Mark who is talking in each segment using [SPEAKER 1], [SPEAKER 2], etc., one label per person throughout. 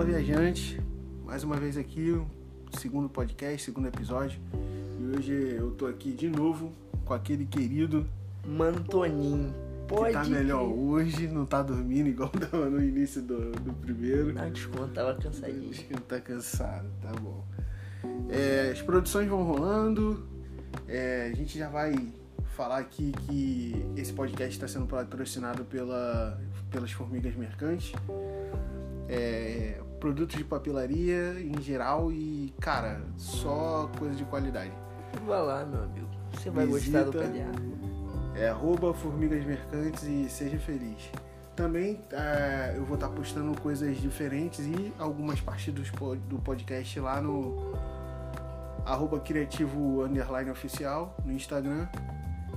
[SPEAKER 1] Fala Viajante, mais uma vez aqui, segundo podcast, segundo episódio. E hoje eu tô aqui de novo com aquele querido
[SPEAKER 2] Mano Toninho. Pode
[SPEAKER 1] que tá melhor
[SPEAKER 2] crer.
[SPEAKER 1] hoje, não tá dormindo igual tava no início do, do primeiro.
[SPEAKER 2] Não, desconto, tava cansadinho.
[SPEAKER 1] Não tá cansado, tá bom. É, as produções vão rolando, é, a gente já vai falar aqui que esse podcast está sendo patrocinado pela, pelas Formigas Mercantes. É, produtos de papelaria em geral e, cara, só coisa de qualidade.
[SPEAKER 2] Vai lá, meu amigo. Você vai
[SPEAKER 1] Visita.
[SPEAKER 2] gostar do PDA.
[SPEAKER 1] É arroba Formigas Mercantes e seja feliz. Também é, eu vou estar postando coisas diferentes e algumas partes do podcast lá no arroba criativo underline oficial no Instagram.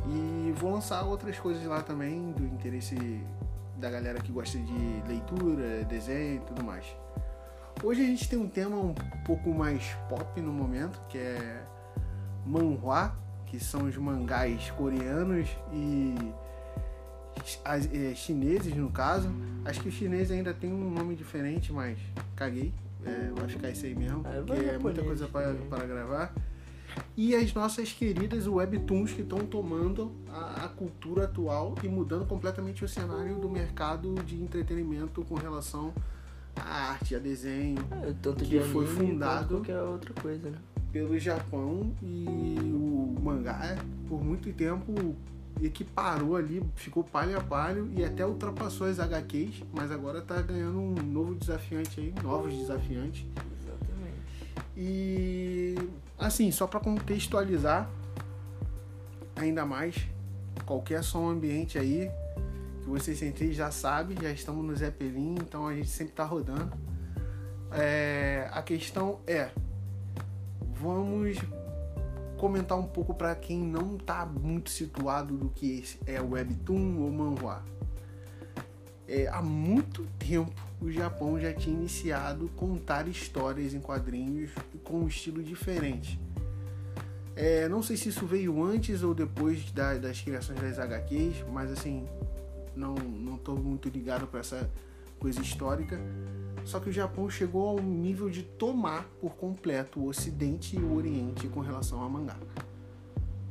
[SPEAKER 1] E vou lançar outras coisas lá também do interesse da galera que gosta de leitura, desenho e tudo mais. Hoje a gente tem um tema um pouco mais pop no momento, que é manhwa, que são os mangás coreanos e as- é, chineses no caso. Acho que o chinês ainda tem um nome diferente, mas caguei. É, vai ficar isso aí mesmo,
[SPEAKER 2] vai
[SPEAKER 1] porque é muita coisa para para gravar. E as nossas queridas webtoons que estão tomando a, a cultura atual e mudando completamente o cenário do mercado de entretenimento com relação à arte, a desenho,
[SPEAKER 2] É, tanto
[SPEAKER 1] Que foi fundado-
[SPEAKER 2] quanto qualquer outra coisa, né?
[SPEAKER 1] pelo Japão e o mangá por muito tempo equiparou ali, ficou palho a palho e até ultrapassou as HQs, mas agora tá ganhando um novo desafiante aí, novos desafiantes.
[SPEAKER 2] Exatamente.
[SPEAKER 1] E assim, só para contextualizar ainda mais, qualquer som ambiente aí que vocês sentirem já sabe, já estamos no Zeppelin, então a gente sempre tá rodando. É, a questão é, vamos comentar um pouco para quem não tá muito situado do que é webtoon ou manhwa. É, há muito tempo o Japão já tinha iniciado contar histórias em quadrinhos com um estilo diferente. É, não sei se isso veio antes ou depois da- das criações das HQs, mas assim, não não estou muito ligado para essa coisa histórica. Só que o Japão chegou ao nível de tomar por completo o Ocidente e o Oriente com relação ao mangá.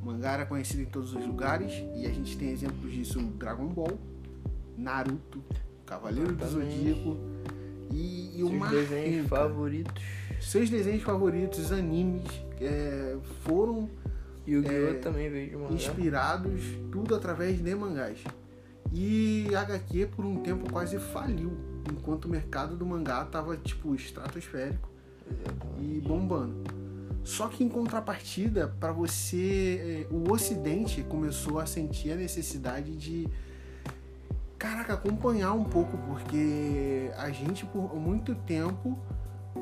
[SPEAKER 1] O mangá era conhecido em todos os lugares e a gente tem exemplos disso no Dragon Ball, Naruto, Cavaleiro do. Zodíaco e, e
[SPEAKER 2] Seus
[SPEAKER 1] uma
[SPEAKER 2] desenhos favoritos.
[SPEAKER 1] Seus desenhos favoritos, animes, é, foram
[SPEAKER 2] Yu-Gi-Oh!
[SPEAKER 1] É,
[SPEAKER 2] também veio de mangá.
[SPEAKER 1] inspirados tudo através de mangás. E a HQ por um tempo quase faliu, enquanto o mercado do mangá tava tipo estratosférico e bombando. Só que em contrapartida, para você, eh, o Ocidente começou a sentir a necessidade de, caraca, acompanhar um pouco, porque a gente por muito tempo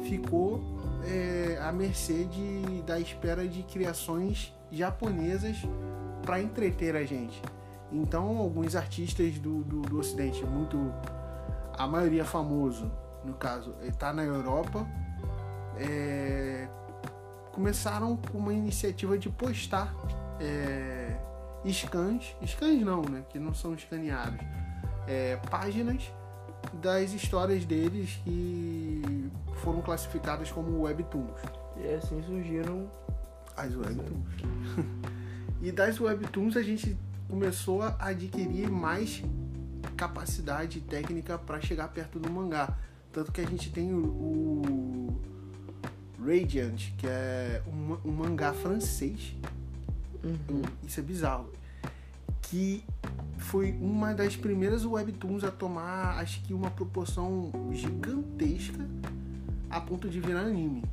[SPEAKER 1] ficou eh, à mercê de, da espera de criações japonesas para entreter a gente. Então, alguns artistas do, do, do Ocidente, muito, a maioria famoso, no caso, está na Europa, é, começaram com uma iniciativa de postar é, scans, scans não, né, que não são escaneados, é, páginas das histórias deles que foram classificadas como webtoons,
[SPEAKER 2] E assim surgiram.
[SPEAKER 1] as webtoons. e das webtoons a gente começou a adquirir mais capacidade técnica para chegar perto do mangá, tanto que a gente tem o, o Radiant, que é um, um mangá francês
[SPEAKER 2] Uhum.
[SPEAKER 1] isso é bizarro. Que foi uma das primeiras webtoons a tomar, acho que uma proporção gigantesca a ponto de virar anime.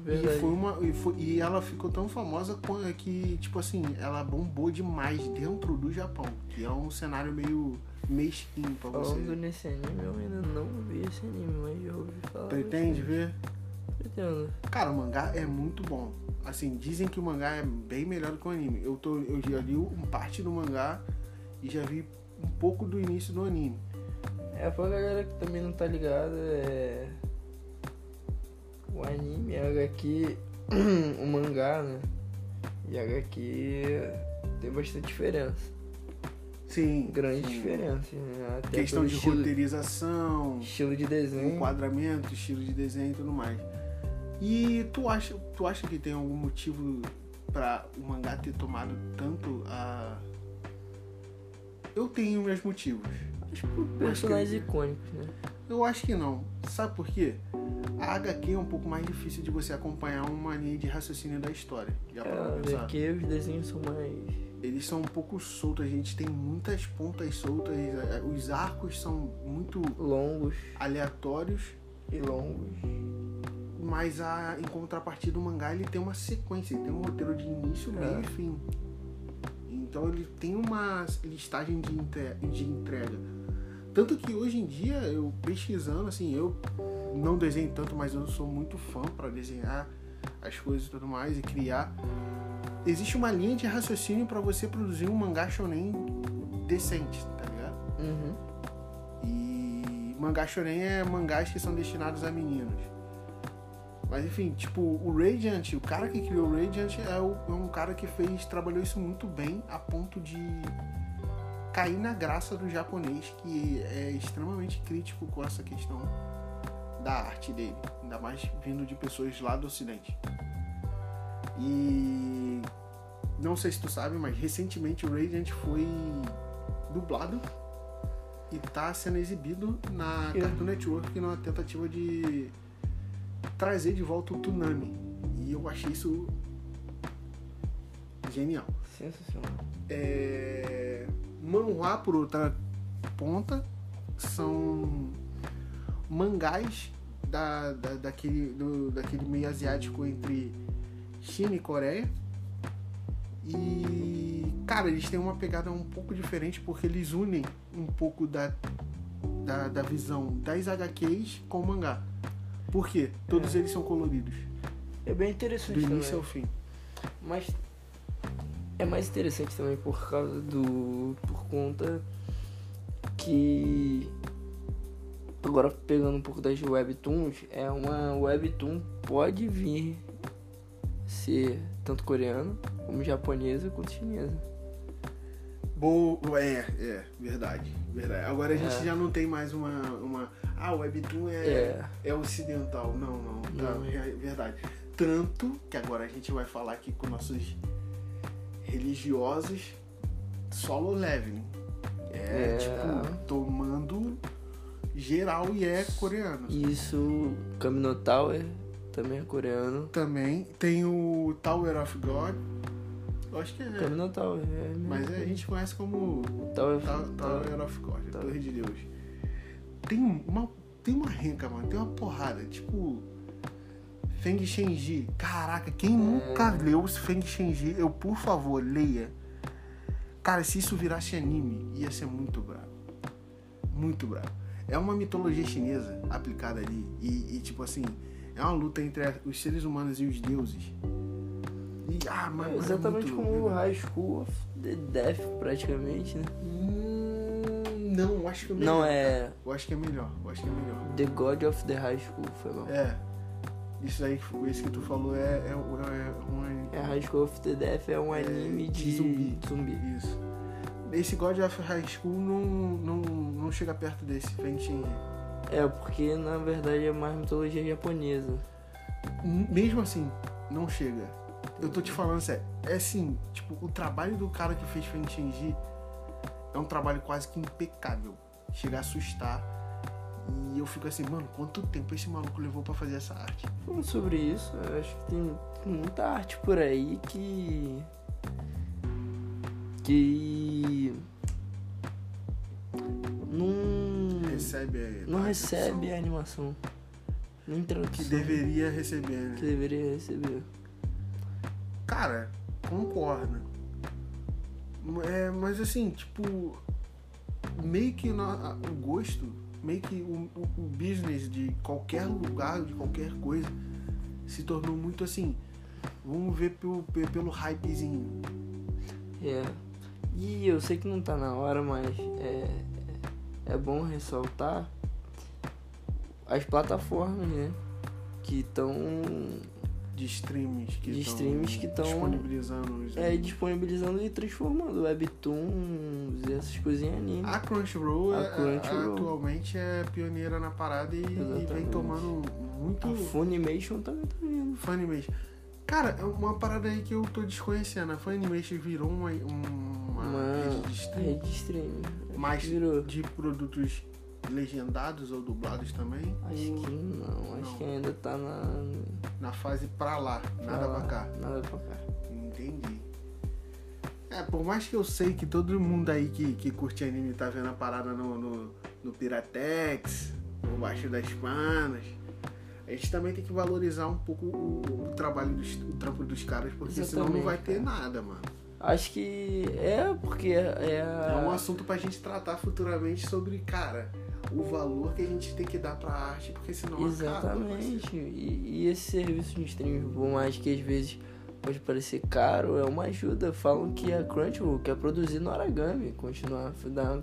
[SPEAKER 1] E,
[SPEAKER 2] Verdade.
[SPEAKER 1] foi uma, e, foi- e ela ficou tão famosa que, tipo assim, ela bombou demais dentro do Japão. Que é um cenário meio mesquinho pra
[SPEAKER 2] Falando
[SPEAKER 1] você.
[SPEAKER 2] nesse anime, eu ainda não vi esse anime, mas já ouvi falar.
[SPEAKER 1] Pretende ver?
[SPEAKER 2] Pretendo.
[SPEAKER 1] Cara, o mangá é muito bom. Assim, dizem que o mangá é bem melhor do que o anime. Eu, tô, eu já li um parte do mangá e já vi um pouco do início do anime.
[SPEAKER 2] É, pra galera que também não tá ligada, é. O anime, a HQ, o mangá, né? E a HQ tem bastante diferença.
[SPEAKER 1] Sim.
[SPEAKER 2] grandes
[SPEAKER 1] sim.
[SPEAKER 2] diferenças, né?
[SPEAKER 1] Questão de
[SPEAKER 2] estilo,
[SPEAKER 1] roteirização,
[SPEAKER 2] estilo de desenho.
[SPEAKER 1] enquadramento, estilo de desenho e tudo mais. E tu acha, tu acha que tem algum motivo pra o mangá ter tomado tanto a. Eu tenho meus motivos.
[SPEAKER 2] Acho por personagens icônicos, né?
[SPEAKER 1] Eu acho que não. Sabe por quê? A HQ é um pouco mais difícil de você acompanhar uma linha de raciocínio da história. Já
[SPEAKER 2] É, porque os desenhos são mais.
[SPEAKER 1] Eles são um pouco soltos, a gente tem muitas pontas soltas, eh, os arcos são muito
[SPEAKER 2] longos
[SPEAKER 1] aleatórios,
[SPEAKER 2] e longos.
[SPEAKER 1] mas a, em contrapartida o mangá ele tem uma sequência, ele tem um roteiro de início, meio
[SPEAKER 2] É.
[SPEAKER 1] e fim. Então ele tem uma listagem de, entre- de entrega. Tanto que hoje em dia, eu pesquisando, assim, eu não desenho tanto, mas eu sou muito fã para desenhar as coisas e tudo mais e criar. Existe uma linha de raciocínio para você produzir um mangá shonen decente, tá ligado?
[SPEAKER 2] Uhum.
[SPEAKER 1] E mangá shonen é mangás que são destinados a meninos. Mas enfim, tipo, o Radiant, o cara que criou o Radiant é, o- é um cara que fez, trabalhou isso muito bem a ponto de cair na graça do japonês, que é extremamente crítico com essa questão da arte dele, ainda mais vindo de pessoas lá do ocidente. E não sei se tu sabe, mas recentemente o Radiant foi dublado e tá sendo exibido na
[SPEAKER 2] Eu-
[SPEAKER 1] Cartoon Network numa tentativa de trazer de volta o Tsunami. E eu achei isso genial.
[SPEAKER 2] Sensacional.
[SPEAKER 1] É... Manhwa, por outra ponta, são mangás da, da- daquele, do- daquele meio asiático entre China e Coreia. E, cara, eles têm uma pegada um pouco diferente porque eles unem um pouco da, da, da visão das HQs com o mangá. Por quê? Todos
[SPEAKER 2] É.
[SPEAKER 1] eles são coloridos,
[SPEAKER 2] É bem
[SPEAKER 1] do
[SPEAKER 2] interessante
[SPEAKER 1] início ao
[SPEAKER 2] também.
[SPEAKER 1] fim.
[SPEAKER 2] Mas é mais interessante também por causa do. por conta que. Agora pegando um pouco das webtoons, é uma webtoon pode vir ser tanto coreana como japonesa quanto chinesa.
[SPEAKER 1] Boa, é, é, verdade, verdade. Agora a gente
[SPEAKER 2] É.
[SPEAKER 1] já não tem mais uma, uma ah, Webtoon é,
[SPEAKER 2] É.
[SPEAKER 1] é ocidental. Não, não, tá,
[SPEAKER 2] Não.
[SPEAKER 1] é verdade. Tanto que agora a gente vai falar aqui com nossos religiosos solo leveling. É,
[SPEAKER 2] É.
[SPEAKER 1] tipo, tomando geral e é coreano.
[SPEAKER 2] Isso, Kamino Tower também é coreano.
[SPEAKER 1] Também tem o Tower of God. Eu acho que é.
[SPEAKER 2] Kamino Tower é mesmo.
[SPEAKER 1] Mas é, a gente conhece como
[SPEAKER 2] Tower,
[SPEAKER 1] Ta-
[SPEAKER 2] Tower.
[SPEAKER 1] Tower of God,
[SPEAKER 2] Tá.
[SPEAKER 1] Torre de Deus. Tem uma, tem uma renca, mano, tem uma porrada, tipo Feng Shenji. Caraca, quem nunca leu Feng Shenji, eu por favor, leia. Cara, se isso virasse anime, ia ser muito bravo. Muito bravo. É uma mitologia chinesa aplicada ali e, e, tipo assim, é uma luta entre os seres humanos e os deuses. E, ah,
[SPEAKER 2] É
[SPEAKER 1] mano,
[SPEAKER 2] exatamente
[SPEAKER 1] é
[SPEAKER 2] como o High School of the Death, praticamente, né?
[SPEAKER 1] Hum, não, eu acho que é melhor.
[SPEAKER 2] Não, é
[SPEAKER 1] Eu acho que é melhor. Eu acho que é melhor.
[SPEAKER 2] The God of the High School, foi mal.
[SPEAKER 1] É. Isso aí, isso que tu falou é, é, é um.
[SPEAKER 2] É, High School of the Death é um
[SPEAKER 1] É,
[SPEAKER 2] anime
[SPEAKER 1] de zumbi.
[SPEAKER 2] zumbi.
[SPEAKER 1] Isso. Esse God of High School não, não, não chega perto desse Feng Shenji.
[SPEAKER 2] É, porque na verdade é mais mitologia japonesa.
[SPEAKER 1] Mesmo assim, não chega. Eu tô te falando sério. É assim, tipo, o trabalho do cara que fez Feng Shenji é um trabalho quase que impecável. Chega a assustar. E eu fico assim, mano, quanto tempo esse maluco levou pra fazer essa arte?
[SPEAKER 2] Falando sobre isso, eu acho que tem muita arte por aí que. que. não.
[SPEAKER 1] Recebe a-
[SPEAKER 2] não
[SPEAKER 1] a
[SPEAKER 2] recebe a animação. Nem tradução.
[SPEAKER 1] Que deveria receber, né?
[SPEAKER 2] que deveria receber.
[SPEAKER 1] Cara, concordo. É, mas assim, tipo, meio que na- o gosto, meio que o, o- business de qualquer lugar, de qualquer coisa, se tornou muito assim. Vamos ver pelo, pe- pelo hypezinho.
[SPEAKER 2] É. E eu sei que não tá na hora, mas é, é bom ressaltar as plataformas, né? Que estão
[SPEAKER 1] de streams que
[SPEAKER 2] De streams que tão-
[SPEAKER 1] disponibilizando os
[SPEAKER 2] É, disponibilizando e transformando webtoons e essas coisinhas anime.
[SPEAKER 1] A Crunchyroll,
[SPEAKER 2] A
[SPEAKER 1] é-
[SPEAKER 2] Crunchyroll.
[SPEAKER 1] atualmente é pioneira na parada e, e vem tomando muito
[SPEAKER 2] A Funimation também tá vindo.
[SPEAKER 1] Funimation. Cara, é uma parada aí que eu tô desconhecendo. A Funimation virou uma, uma,
[SPEAKER 2] Uma
[SPEAKER 1] rede de stream
[SPEAKER 2] rede de streaming.
[SPEAKER 1] Mas-
[SPEAKER 2] virou.
[SPEAKER 1] de produtos legendados ou dublados também.
[SPEAKER 2] Acho
[SPEAKER 1] ou
[SPEAKER 2] que não, acho
[SPEAKER 1] Não.
[SPEAKER 2] que ainda tá na.
[SPEAKER 1] na fase pra lá, nada
[SPEAKER 2] lá.
[SPEAKER 1] pra cá.
[SPEAKER 2] Nada pra cá.
[SPEAKER 1] Entendi. É, por mais que eu sei que todo mundo aí que, que curte anime tá vendo a parada no, no, no Piratex, no Baixo das Panas, a gente também tem que valorizar um pouco o, o trabalho dos, o trampo dos caras, porque senão não vai ter
[SPEAKER 2] Exatamente,
[SPEAKER 1] nada, mano.
[SPEAKER 2] Acho que é porque é a.
[SPEAKER 1] É um assunto pra gente tratar futuramente sobre, cara, o valor que a gente tem que dar pra arte, porque senão acaba.
[SPEAKER 2] Exatamente. E, e esse serviço de streaming, por mais que às vezes pode parecer caro, é uma ajuda. Falam que a Crunchyroll quer produzir Noragami, continuar, dar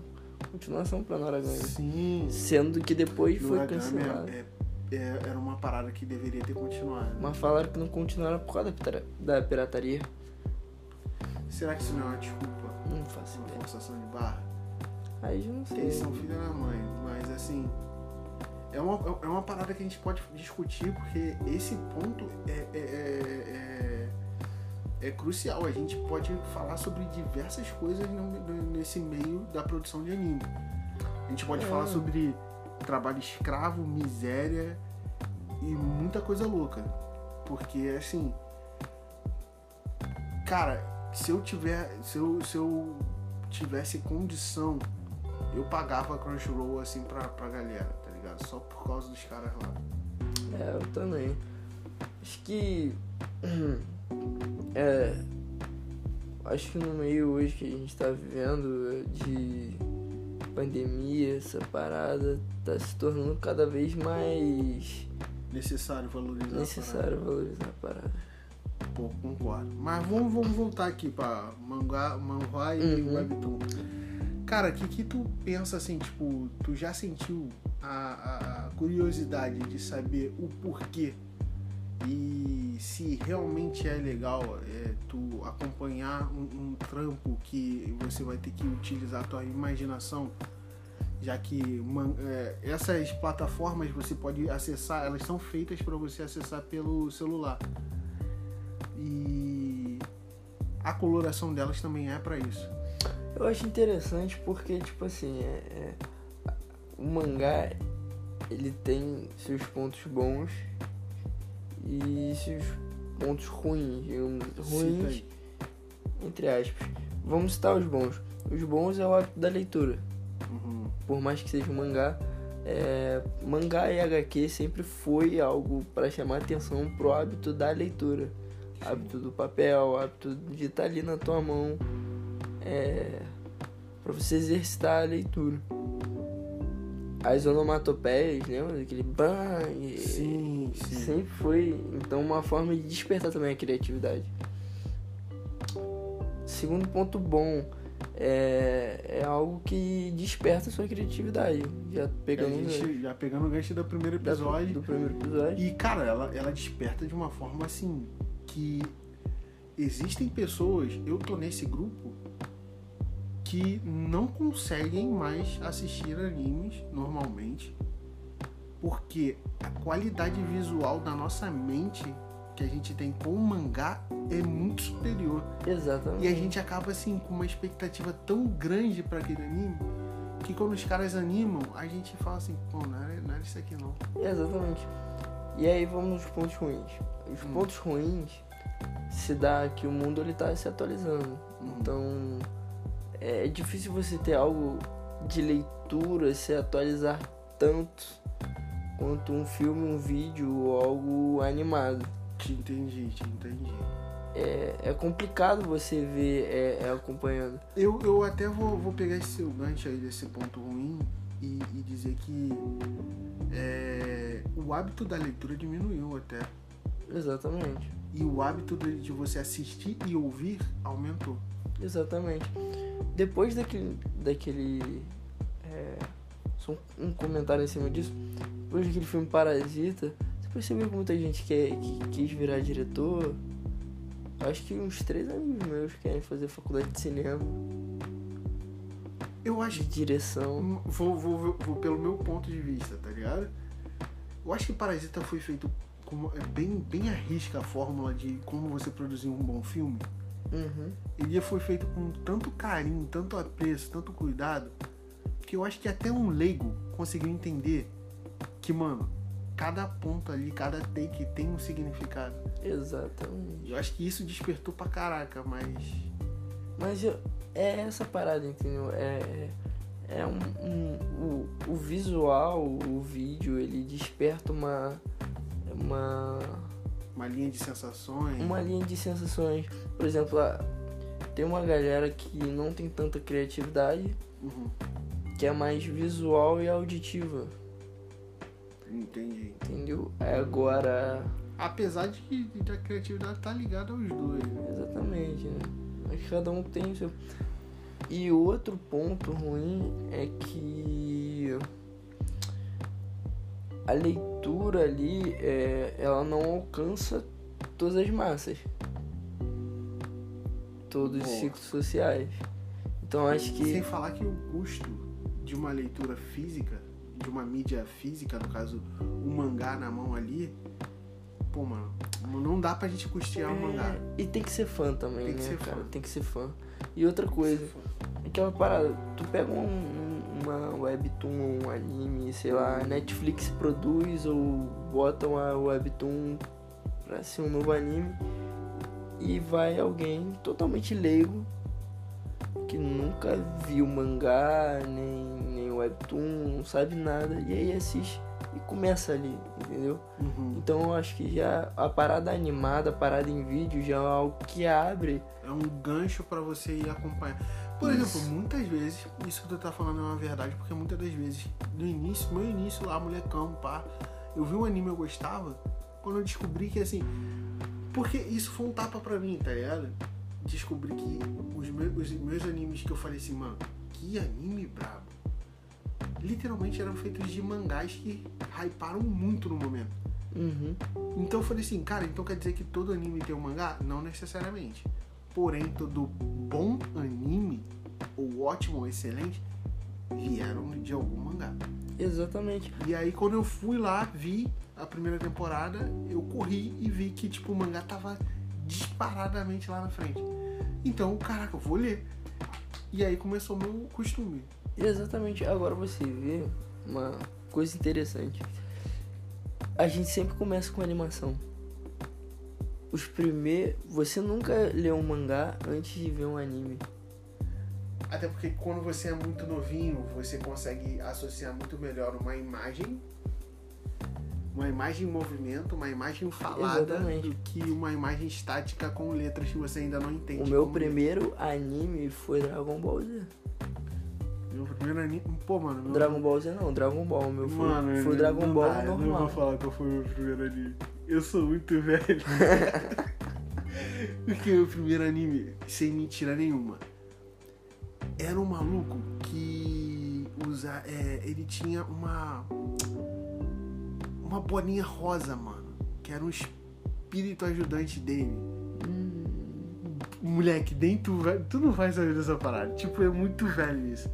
[SPEAKER 2] continuação pra Noragami.
[SPEAKER 1] Sim,
[SPEAKER 2] Sendo que depois foi
[SPEAKER 1] Noragami
[SPEAKER 2] cancelado.
[SPEAKER 1] é, é, é- era uma parada que deveria ter continuado.
[SPEAKER 2] Mas falaram que não continuaram por causa da, pira- da pirataria.
[SPEAKER 1] Será que isso não é uma desculpa?
[SPEAKER 2] Não faço
[SPEAKER 1] Uma
[SPEAKER 2] ideia.
[SPEAKER 1] forçação de barra?
[SPEAKER 2] Aí já não sei.
[SPEAKER 1] Eles são filha da mãe, mas assim. É uma, é uma parada que a gente pode discutir porque esse ponto é, é, é, é- é crucial. A gente pode falar sobre diversas coisas nesse meio da produção de anime. A gente pode
[SPEAKER 2] É.
[SPEAKER 1] falar sobre trabalho escravo, miséria e muita coisa louca. Porque assim. Cara, se eu tiver. Se eu, se eu tivesse condição, eu pagava a Crunchyroll assim pra, pra galera, tá ligado? Só por causa dos caras lá.
[SPEAKER 2] É, eu também. Acho que. É. Acho que no meio hoje que a gente tá vivendo de pandemia, essa parada tá se tornando cada vez mais
[SPEAKER 1] Necessário valorizar a
[SPEAKER 2] necessário valorizar a parada.
[SPEAKER 1] parada. Pô, concordo. Mas vamos, vamos voltar aqui pra mangá, manhua e
[SPEAKER 2] Uhum.
[SPEAKER 1] webtoon. Cara, o que, que tu pensa assim, tipo, tu já sentiu a, a- curiosidade de saber o porquê e se realmente é legal é, tu acompanhar um, um trampo que você vai ter que utilizar a tua imaginação, já que man- é, essas plataformas você pode acessar, elas são feitas para você acessar pelo celular. E a coloração delas também é para isso.
[SPEAKER 2] Eu acho interessante porque, tipo assim, é, é- o mangá ele tem seus pontos bons e seus pontos ruins, ruins,
[SPEAKER 1] aí.
[SPEAKER 2] entre aspas. Vamos citar os bons. Os bons é o hábito da leitura.
[SPEAKER 1] Uhum.
[SPEAKER 2] Por mais que seja um mangá, é, mangá e HQ sempre foi algo para chamar atenção pro hábito da leitura. Hábito do papel, hábito de estar ali na tua mão. É, para você exercitar a leitura. As onomatopeias, lembra? Aquele bang.
[SPEAKER 1] Sim, sim.
[SPEAKER 2] Sempre foi, então, uma forma de despertar também a criatividade. Segundo ponto bom, é, é algo que desperta a sua criatividade. Já pegando
[SPEAKER 1] a gente, já pegando o gancho do primeiro episódio.
[SPEAKER 2] do primeiro episódio.
[SPEAKER 1] E, cara, ela, ela desperta de uma forma assim que existem pessoas, eu tô nesse grupo, que não conseguem mais assistir animes normalmente, porque a qualidade visual da nossa mente que a gente tem com o mangá é muito superior.
[SPEAKER 2] Exatamente.
[SPEAKER 1] E a gente acaba assim com uma expectativa tão grande para aquele anime que quando os caras animam, a gente fala assim, pô, não era, não era isso aqui não.
[SPEAKER 2] Exatamente. E aí vamos nos pontos ruins. Os
[SPEAKER 1] Hum.
[SPEAKER 2] pontos ruins se dá que o mundo ele tá se atualizando.
[SPEAKER 1] Uhum.
[SPEAKER 2] Então é difícil você ter algo de leitura se atualizar tanto quanto um filme, um vídeo ou algo animado.
[SPEAKER 1] Te entendi, te entendi.
[SPEAKER 2] É, é complicado você ver é, é acompanhando.
[SPEAKER 1] Eu, eu até vou, vou pegar esse seu gancho aí desse ponto ruim e, e dizer que é, o hábito da leitura diminuiu até.
[SPEAKER 2] Exatamente.
[SPEAKER 1] E o hábito de, você assistir e ouvir aumentou.
[SPEAKER 2] Exatamente. Depois daquele. daquele é, só um, comentário em cima disso. Depois daquele filme Parasita, você percebi que muita gente quer, que quis virar diretor. Acho que uns três amigos meus querem fazer faculdade de cinema,
[SPEAKER 1] Eu acho
[SPEAKER 2] de direção.
[SPEAKER 1] Hum, Vou, vou, vou, vou pelo meu ponto de vista, tá ligado? Eu acho que Parasita foi feito com é bem, bem arrisca a fórmula de como você produzir um bom filme.
[SPEAKER 2] Uhum.
[SPEAKER 1] Ele foi feito com tanto carinho, tanto apreço, tanto cuidado, que eu acho que até um leigo conseguiu entender que, mano, cada ponto ali, cada take tem um significado.
[SPEAKER 2] Exatamente.
[SPEAKER 1] Eu acho que isso despertou pra caraca, mas.
[SPEAKER 2] Mas eu- é essa parada, entendeu? É, é um, um- o, o visual, o vídeo, ele desperta uma, uma,
[SPEAKER 1] Uma linha de sensações.
[SPEAKER 2] uma linha de sensações. Por exemplo, tem uma galera que não tem tanta criatividade,
[SPEAKER 1] Uhum.
[SPEAKER 2] que é mais visual e auditiva,
[SPEAKER 1] Entendi.
[SPEAKER 2] entendeu? Agora,
[SPEAKER 1] Apesar de que a criatividade tá ligada aos dois, né?
[SPEAKER 2] exatamente, né? Que cada um tem o seu. E outro ponto ruim é que a leitura ali, é, ela não alcança todas as massas. Todos os
[SPEAKER 1] Boa.
[SPEAKER 2] ciclos sociais. Então acho que.
[SPEAKER 1] Sem falar que o custo de uma leitura física, de uma mídia física, no caso, o mangá na mão ali, pô, mano, não dá pra gente custear um mangá.
[SPEAKER 2] É, e tem que ser fã também,
[SPEAKER 1] Tem que
[SPEAKER 2] né,
[SPEAKER 1] ser
[SPEAKER 2] cara?
[SPEAKER 1] fã.
[SPEAKER 2] Tem que ser fã. E outra coisa, aquela parada, tu pega um- um- uma webtoon, um anime, sei lá, Netflix produz ou bota uma webtoon pra ser um novo anime e vai alguém totalmente leigo que nunca viu mangá, nem, nem webtoon, não sabe nada, e aí assiste e começa ali, entendeu?
[SPEAKER 1] Uhum.
[SPEAKER 2] Então eu acho que já a parada animada, a parada em vídeo já é algo que abre.
[SPEAKER 1] É um gancho pra você ir acompanhar. Por
[SPEAKER 2] Isso.
[SPEAKER 1] exemplo, muitas vezes, isso que tu tá falando é uma verdade, porque muitas das vezes, no início, meu início lá, molecão, pá, eu vi um anime eu gostava, quando eu descobri que assim. Porque isso foi um tapa pra mim, tá ligado? Descobri que os meus, os meus animes que eu falei assim, mano, que anime brabo. Literalmente eram feitos de mangás que hyparam muito no momento.
[SPEAKER 2] Uhum.
[SPEAKER 1] Então eu falei assim, cara, então quer dizer que todo anime tem um mangá? Não necessariamente. Porém, todo bom anime, ou ótimo ou excelente, vieram de algum mangá.
[SPEAKER 2] Exatamente.
[SPEAKER 1] E aí quando eu fui lá, vi a primeira temporada, eu corri e vi que tipo o mangá tava disparadamente lá na frente. Então, caraca, eu vou ler. E aí começou o meu costume.
[SPEAKER 2] Exatamente. Agora você vê uma coisa interessante. A gente sempre começa com animação. Os primeiros. Você nunca lê um mangá antes de ver um anime.
[SPEAKER 1] Até porque quando você é muito novinho, você consegue associar muito melhor uma imagem, uma imagem em movimento, uma imagem falada,
[SPEAKER 2] Exatamente.
[SPEAKER 1] do que uma imagem estática com letras que você ainda não entende.
[SPEAKER 2] O meu primeiro anime foi Dragon Ball Z.
[SPEAKER 1] Meu primeiro anime. Pô, mano. Meu...
[SPEAKER 2] Dragon Ball Z não, Dragon Ball. O meu foi,
[SPEAKER 1] Mano,
[SPEAKER 2] foi Dragon Ball
[SPEAKER 1] dá, Eu não vou
[SPEAKER 2] normal.
[SPEAKER 1] falar qual foi o meu primeiro anime. Eu sou muito velho. Porque o primeiro anime, sem mentira nenhuma, era um maluco que usa, é, ele tinha uma uma bolinha rosa, mano, que era um espírito ajudante dele.
[SPEAKER 2] Hum,
[SPEAKER 1] Moleque, nem tu, tu não vai saber dessa parada. Tipo, é muito velho isso.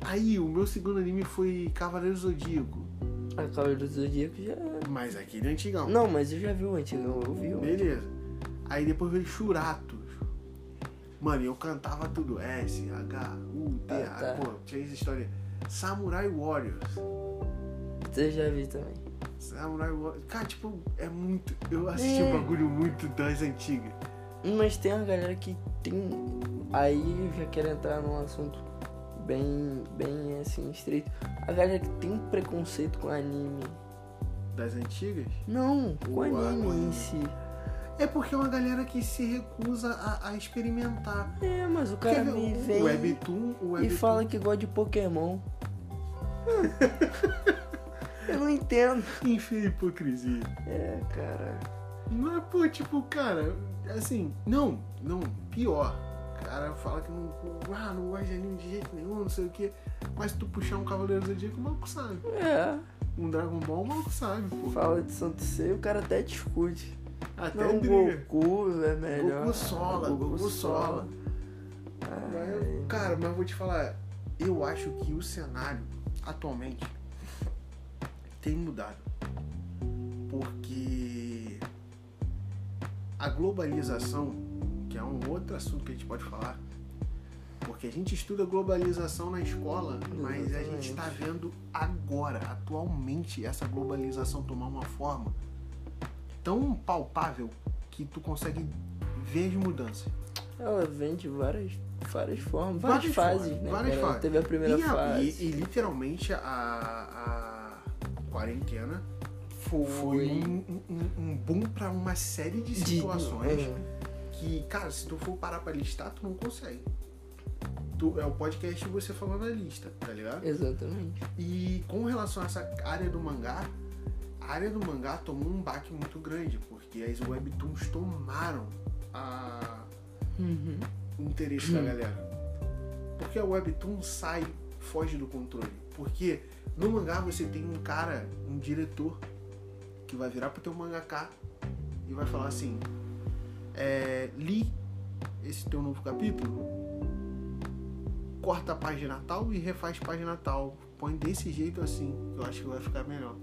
[SPEAKER 1] Aí, o meu segundo anime foi Cavaleiro Zodíaco.
[SPEAKER 2] a Cavaleiro Zodíaco já.
[SPEAKER 1] Mas aquele antigão.
[SPEAKER 2] Não, mas eu já vi o antigão, eu vi o
[SPEAKER 1] Beleza. Aí depois veio Churatos. Mano, eu cantava tudo. S, H, U, T,
[SPEAKER 2] Ah,
[SPEAKER 1] A.
[SPEAKER 2] tá.
[SPEAKER 1] Pô, tinha essa história. Samurai Warriors.
[SPEAKER 2] Eu já vi também.
[SPEAKER 1] Samurai Warriors. Cara, tipo, é muito. Eu assisti
[SPEAKER 2] É.
[SPEAKER 1] um bagulho muito das antigas.
[SPEAKER 2] Mas tem uma galera que tem. Aí eu já quero entrar num assunto bem, bem assim, estreito. A galera que tem um preconceito com anime.
[SPEAKER 1] Das antigas?
[SPEAKER 2] Não, com anime em si.
[SPEAKER 1] É porque é uma galera que se recusa a, a experimentar.
[SPEAKER 2] É, mas o cara
[SPEAKER 1] Quer
[SPEAKER 2] me vem
[SPEAKER 1] o Webtoon, o
[SPEAKER 2] e
[SPEAKER 1] Webtoon.
[SPEAKER 2] fala que gosta de Pokémon. eu não entendo.
[SPEAKER 1] Enfim, hipocrisia.
[SPEAKER 2] É, cara.
[SPEAKER 1] Mas, pô, tipo, cara, assim, não, não, pior. O cara fala que não, ah, não gosta de anime de jeito nenhum, não sei o quê. Mas se tu puxar um Cavaleiro do Zodíaco, o maluco sabe.
[SPEAKER 2] É.
[SPEAKER 1] um Dragon Ball, o maluco sabe, pô.
[SPEAKER 2] Fala de Santo Sei, o cara até discute.
[SPEAKER 1] Até
[SPEAKER 2] Não,
[SPEAKER 1] briga.
[SPEAKER 2] Goku é melhor.
[SPEAKER 1] Goku sola, Goku sola. Mas, cara, mas vou te falar, eu acho que o cenário atualmente tem mudado. Porque a globalização, que é um outro assunto que a gente pode falar, porque a gente estuda globalização na escola, mas a gente está vendo agora, atualmente, essa globalização tomar uma forma tão palpável que tu consegue ver as mudanças.
[SPEAKER 2] Ela vem de várias, várias formas, várias,
[SPEAKER 1] Várias
[SPEAKER 2] fases,
[SPEAKER 1] formas,
[SPEAKER 2] né?
[SPEAKER 1] várias
[SPEAKER 2] cara?
[SPEAKER 1] fases.
[SPEAKER 2] Teve a primeira
[SPEAKER 1] e, a-
[SPEAKER 2] fase.
[SPEAKER 1] e- e literalmente a, a quarentena
[SPEAKER 2] foi,
[SPEAKER 1] foi um, um- um boom para uma série de
[SPEAKER 2] de-
[SPEAKER 1] situações
[SPEAKER 2] é,
[SPEAKER 1] que, cara, se tu for parar pra listar, tu não consegue. Tu, é o podcast você falando a lista, tá ligado?
[SPEAKER 2] Exatamente.
[SPEAKER 1] E com relação a essa área do mangá, a área do mangá tomou um baque muito grande, porque as webtoons tomaram a,
[SPEAKER 2] Uhum.
[SPEAKER 1] o interesse da galera. Porque a webtoon sai, foge do controle. Porque no mangá você tem um cara, um diretor, que vai virar pro teu mangaká e vai falar assim: é, li esse teu novo capítulo, corta a página tal e refaz página tal. Põe desse jeito assim, que eu acho que vai ficar melhor.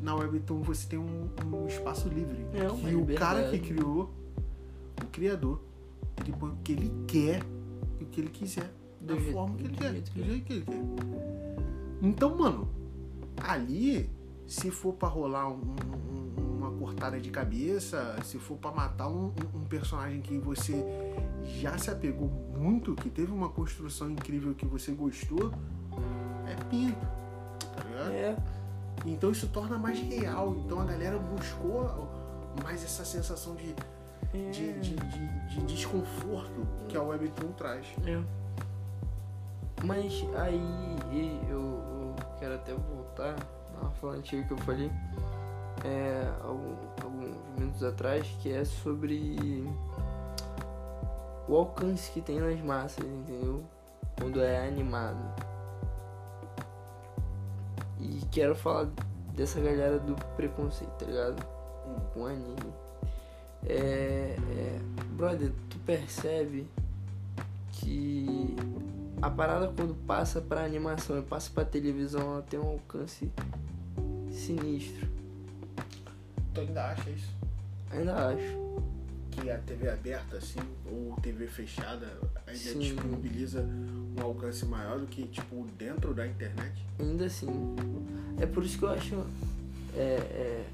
[SPEAKER 1] Na Webtoon você tem um, um espaço livre.
[SPEAKER 2] É, uma
[SPEAKER 1] que o cara que criou, o criador, ele põe o que ele quer e o que ele quiser. Da
[SPEAKER 2] Do jeito-
[SPEAKER 1] forma que ele quer.
[SPEAKER 2] jeito que
[SPEAKER 1] Do jeito que ele quer. Então, mano, ali, se for pra rolar um- um- cortada de cabeça, se for pra matar um, um- um personagem que você já se apegou muito, que teve uma construção incrível que você gostou, é pinto. Tá ligado?
[SPEAKER 2] É,
[SPEAKER 1] Então isso torna mais real. Então a galera buscou mais essa sensação de,
[SPEAKER 2] é,
[SPEAKER 1] de, de, de- de desconforto que a Webtoon traz.
[SPEAKER 2] é. Mas aí eu, eu quero até voltar na fala antiga que eu falei é, algum- alguns minutos atrás, que é sobre o alcance que tem nas massas, entendeu? Quando é animado. E quero falar dessa galera do preconceito, tá ligado? Com anime. É, é, brother, tu percebe que a parada quando passa pra animação e passa pra televisão, ela tem um alcance sinistro.
[SPEAKER 1] Tu ainda acha isso?
[SPEAKER 2] Ainda acho.
[SPEAKER 1] Que a TV aberta, assim, ou TV fechada, ainda
[SPEAKER 2] Sim.
[SPEAKER 1] disponibiliza um alcance maior do que, tipo, dentro da internet?
[SPEAKER 2] Ainda assim. É por isso que eu acho. É, é,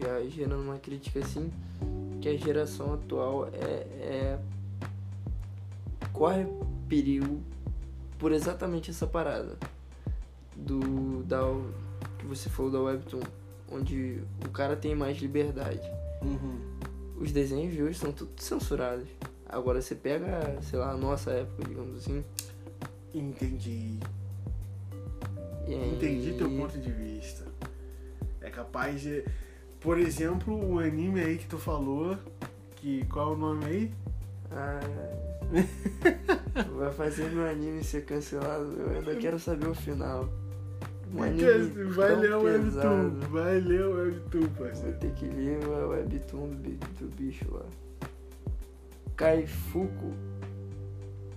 [SPEAKER 2] já gerando uma crítica assim, que a geração atual é, é corre perigo por exatamente essa parada do da que você falou da webtoon, onde o cara tem mais liberdade. Os desenhos de hoje são tudo censurados. Agora você pega, sei lá, a nossa época, digamos assim.
[SPEAKER 1] Entendi.
[SPEAKER 2] aí-
[SPEAKER 1] Entendi teu ponto de vista. É capaz de. Por exemplo, o anime aí que tu falou, que qual é o nome aí?
[SPEAKER 2] Ah, vai fazer meu anime ser cancelado. Eu ainda quero saber o final. Um anime
[SPEAKER 1] vai ler o Webtoon, vai ler o Webtoon,
[SPEAKER 2] Vou
[SPEAKER 1] parceiro.
[SPEAKER 2] ter que ler o webtoon do, bi- do bicho lá. Kaifuku.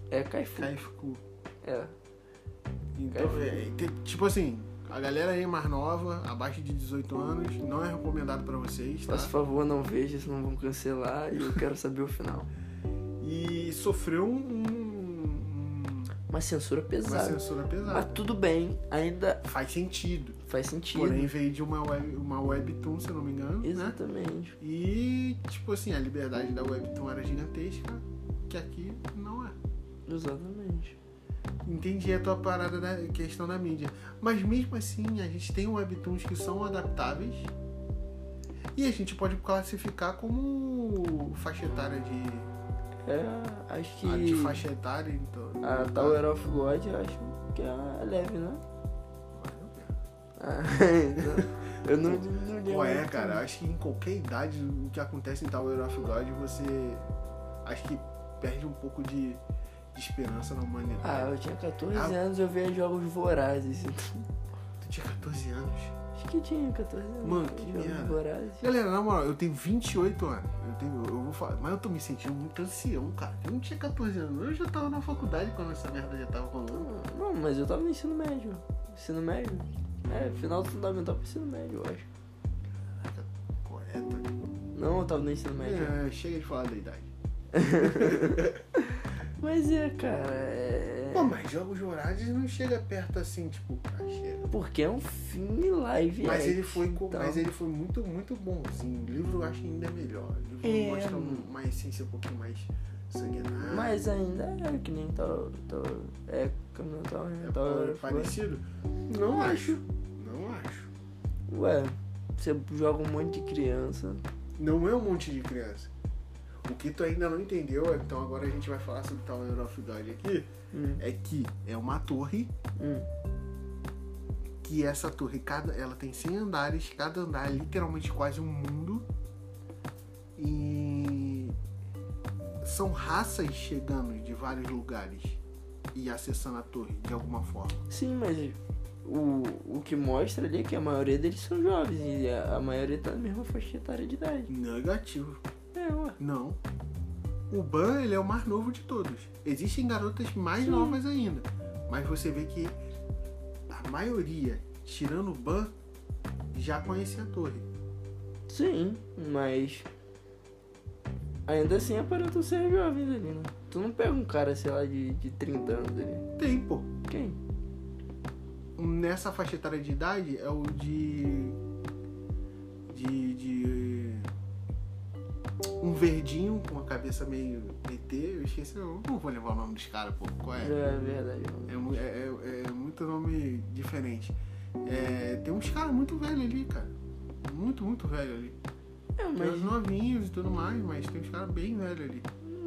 [SPEAKER 2] É Kaifuku.
[SPEAKER 1] Kaifuku.
[SPEAKER 2] É.
[SPEAKER 1] Então, é, tem- tipo assim, a galera aí mais nova, abaixo de 18 anos, não é recomendado pra vocês, tá?
[SPEAKER 2] Faz favor, não veja, senão vão cancelar e eu quero saber o final.
[SPEAKER 1] E sofreu um-
[SPEAKER 2] Uma censura
[SPEAKER 1] uma
[SPEAKER 2] pesada.
[SPEAKER 1] censura
[SPEAKER 2] Mas
[SPEAKER 1] pesada.
[SPEAKER 2] tudo bem, ainda
[SPEAKER 1] Faz sentido.
[SPEAKER 2] faz sentido.
[SPEAKER 1] Porém, veio de uma, web, uma webtoon, se eu não me engano, né?
[SPEAKER 2] Exatamente.
[SPEAKER 1] E, tipo assim, a liberdade da webtoon era gigantesca, que aqui não é.
[SPEAKER 2] Exatamente.
[SPEAKER 1] Entendi a tua parada da questão da mídia. Mas mesmo assim, a gente tem webtoons que são adaptáveis e a gente pode classificar como faixa etária de.
[SPEAKER 2] É, acho que.
[SPEAKER 1] a de faixa etária, então.
[SPEAKER 2] A Tower of God eu acho que é leve, né? Ah, então, eu não, não
[SPEAKER 1] Pô, é, cara, acho que em qualquer idade o que acontece em Tower of God você. Acho que perde um pouco de, de esperança na humanidade.
[SPEAKER 2] Ah, eu tinha 14
[SPEAKER 1] Ah.
[SPEAKER 2] anos eu via jogos vorazes. então,
[SPEAKER 1] tinha 14 anos.
[SPEAKER 2] Acho que tinha 14 anos.
[SPEAKER 1] Mano, que merda. Galera, na moral, eu tenho 28 anos. Eu, tenho, eu vou falar, mas eu tô me sentindo muito ancião, cara. Eu não tinha 14 anos, eu já tava na faculdade quando essa merda já tava rolando.
[SPEAKER 2] Não, mas eu tava no ensino médio. Ensino médio? É, final do fundamental pro ensino médio, eu acho.
[SPEAKER 1] Caraca, poeta.
[SPEAKER 2] Não, eu tava no ensino médio.
[SPEAKER 1] É, chega de falar da idade.
[SPEAKER 2] Mas é, cara, é.
[SPEAKER 1] Pô, mas Jogos Vorazes não chega perto assim, tipo, ah, chega.
[SPEAKER 2] Porque é um filme live
[SPEAKER 1] Mas ele foi,
[SPEAKER 2] então.
[SPEAKER 1] mas ele foi muito, muito bonzinho. O livro eu acho ainda melhor. O livro
[SPEAKER 2] É.
[SPEAKER 1] mostra uma essência um pouquinho mais sanguinária.
[SPEAKER 2] Mas ainda é que nem tal. tal é, caminhão tal,
[SPEAKER 1] é
[SPEAKER 2] tal,
[SPEAKER 1] pa- parecido? Não acho. Não acho.
[SPEAKER 2] Ué, você joga um monte de criança.
[SPEAKER 1] Não é um monte de criança. O que tu ainda não entendeu, então agora a gente vai falar sobre Tower of God aqui,
[SPEAKER 2] Hum,
[SPEAKER 1] é que é uma torre,
[SPEAKER 2] hum.
[SPEAKER 1] que essa torre, cada, ela tem 100 andares, cada andar é literalmente quase um mundo. E são raças chegando de vários lugares e acessando a torre de alguma forma.
[SPEAKER 2] Sim, mas o, o que mostra ali é que a maioria deles são jovens e a, a maioria tá na mesma faixa etária de idade.
[SPEAKER 1] Negativo.
[SPEAKER 2] É, ué.
[SPEAKER 1] Não. O Ban, ele é o mais novo de todos. Existem garotas mais
[SPEAKER 2] Sim.
[SPEAKER 1] novas ainda. Mas você vê que a maioria, tirando o Ban, já conhece a torre.
[SPEAKER 2] Sim, mas. Ainda assim aparentam ser jovens ali, né? Tu não pega um cara, sei lá, de, de 30 anos ali.
[SPEAKER 1] Tem, pô.
[SPEAKER 2] Quem?
[SPEAKER 1] Nessa faixa etária de idade é o de. De. de um verdinho com a cabeça meio ET. Eu esqueci, eu não vou levar o nome dos caras, pô. Qual é?
[SPEAKER 2] É verdade.
[SPEAKER 1] É, é, é- é muito nome diferente. É, tem uns caras muito velhos ali, cara. Muito, muito velho ali.
[SPEAKER 2] É,
[SPEAKER 1] Tem
[SPEAKER 2] mas,
[SPEAKER 1] os novinhos e tudo mais, mas tem uns caras bem velhos ali.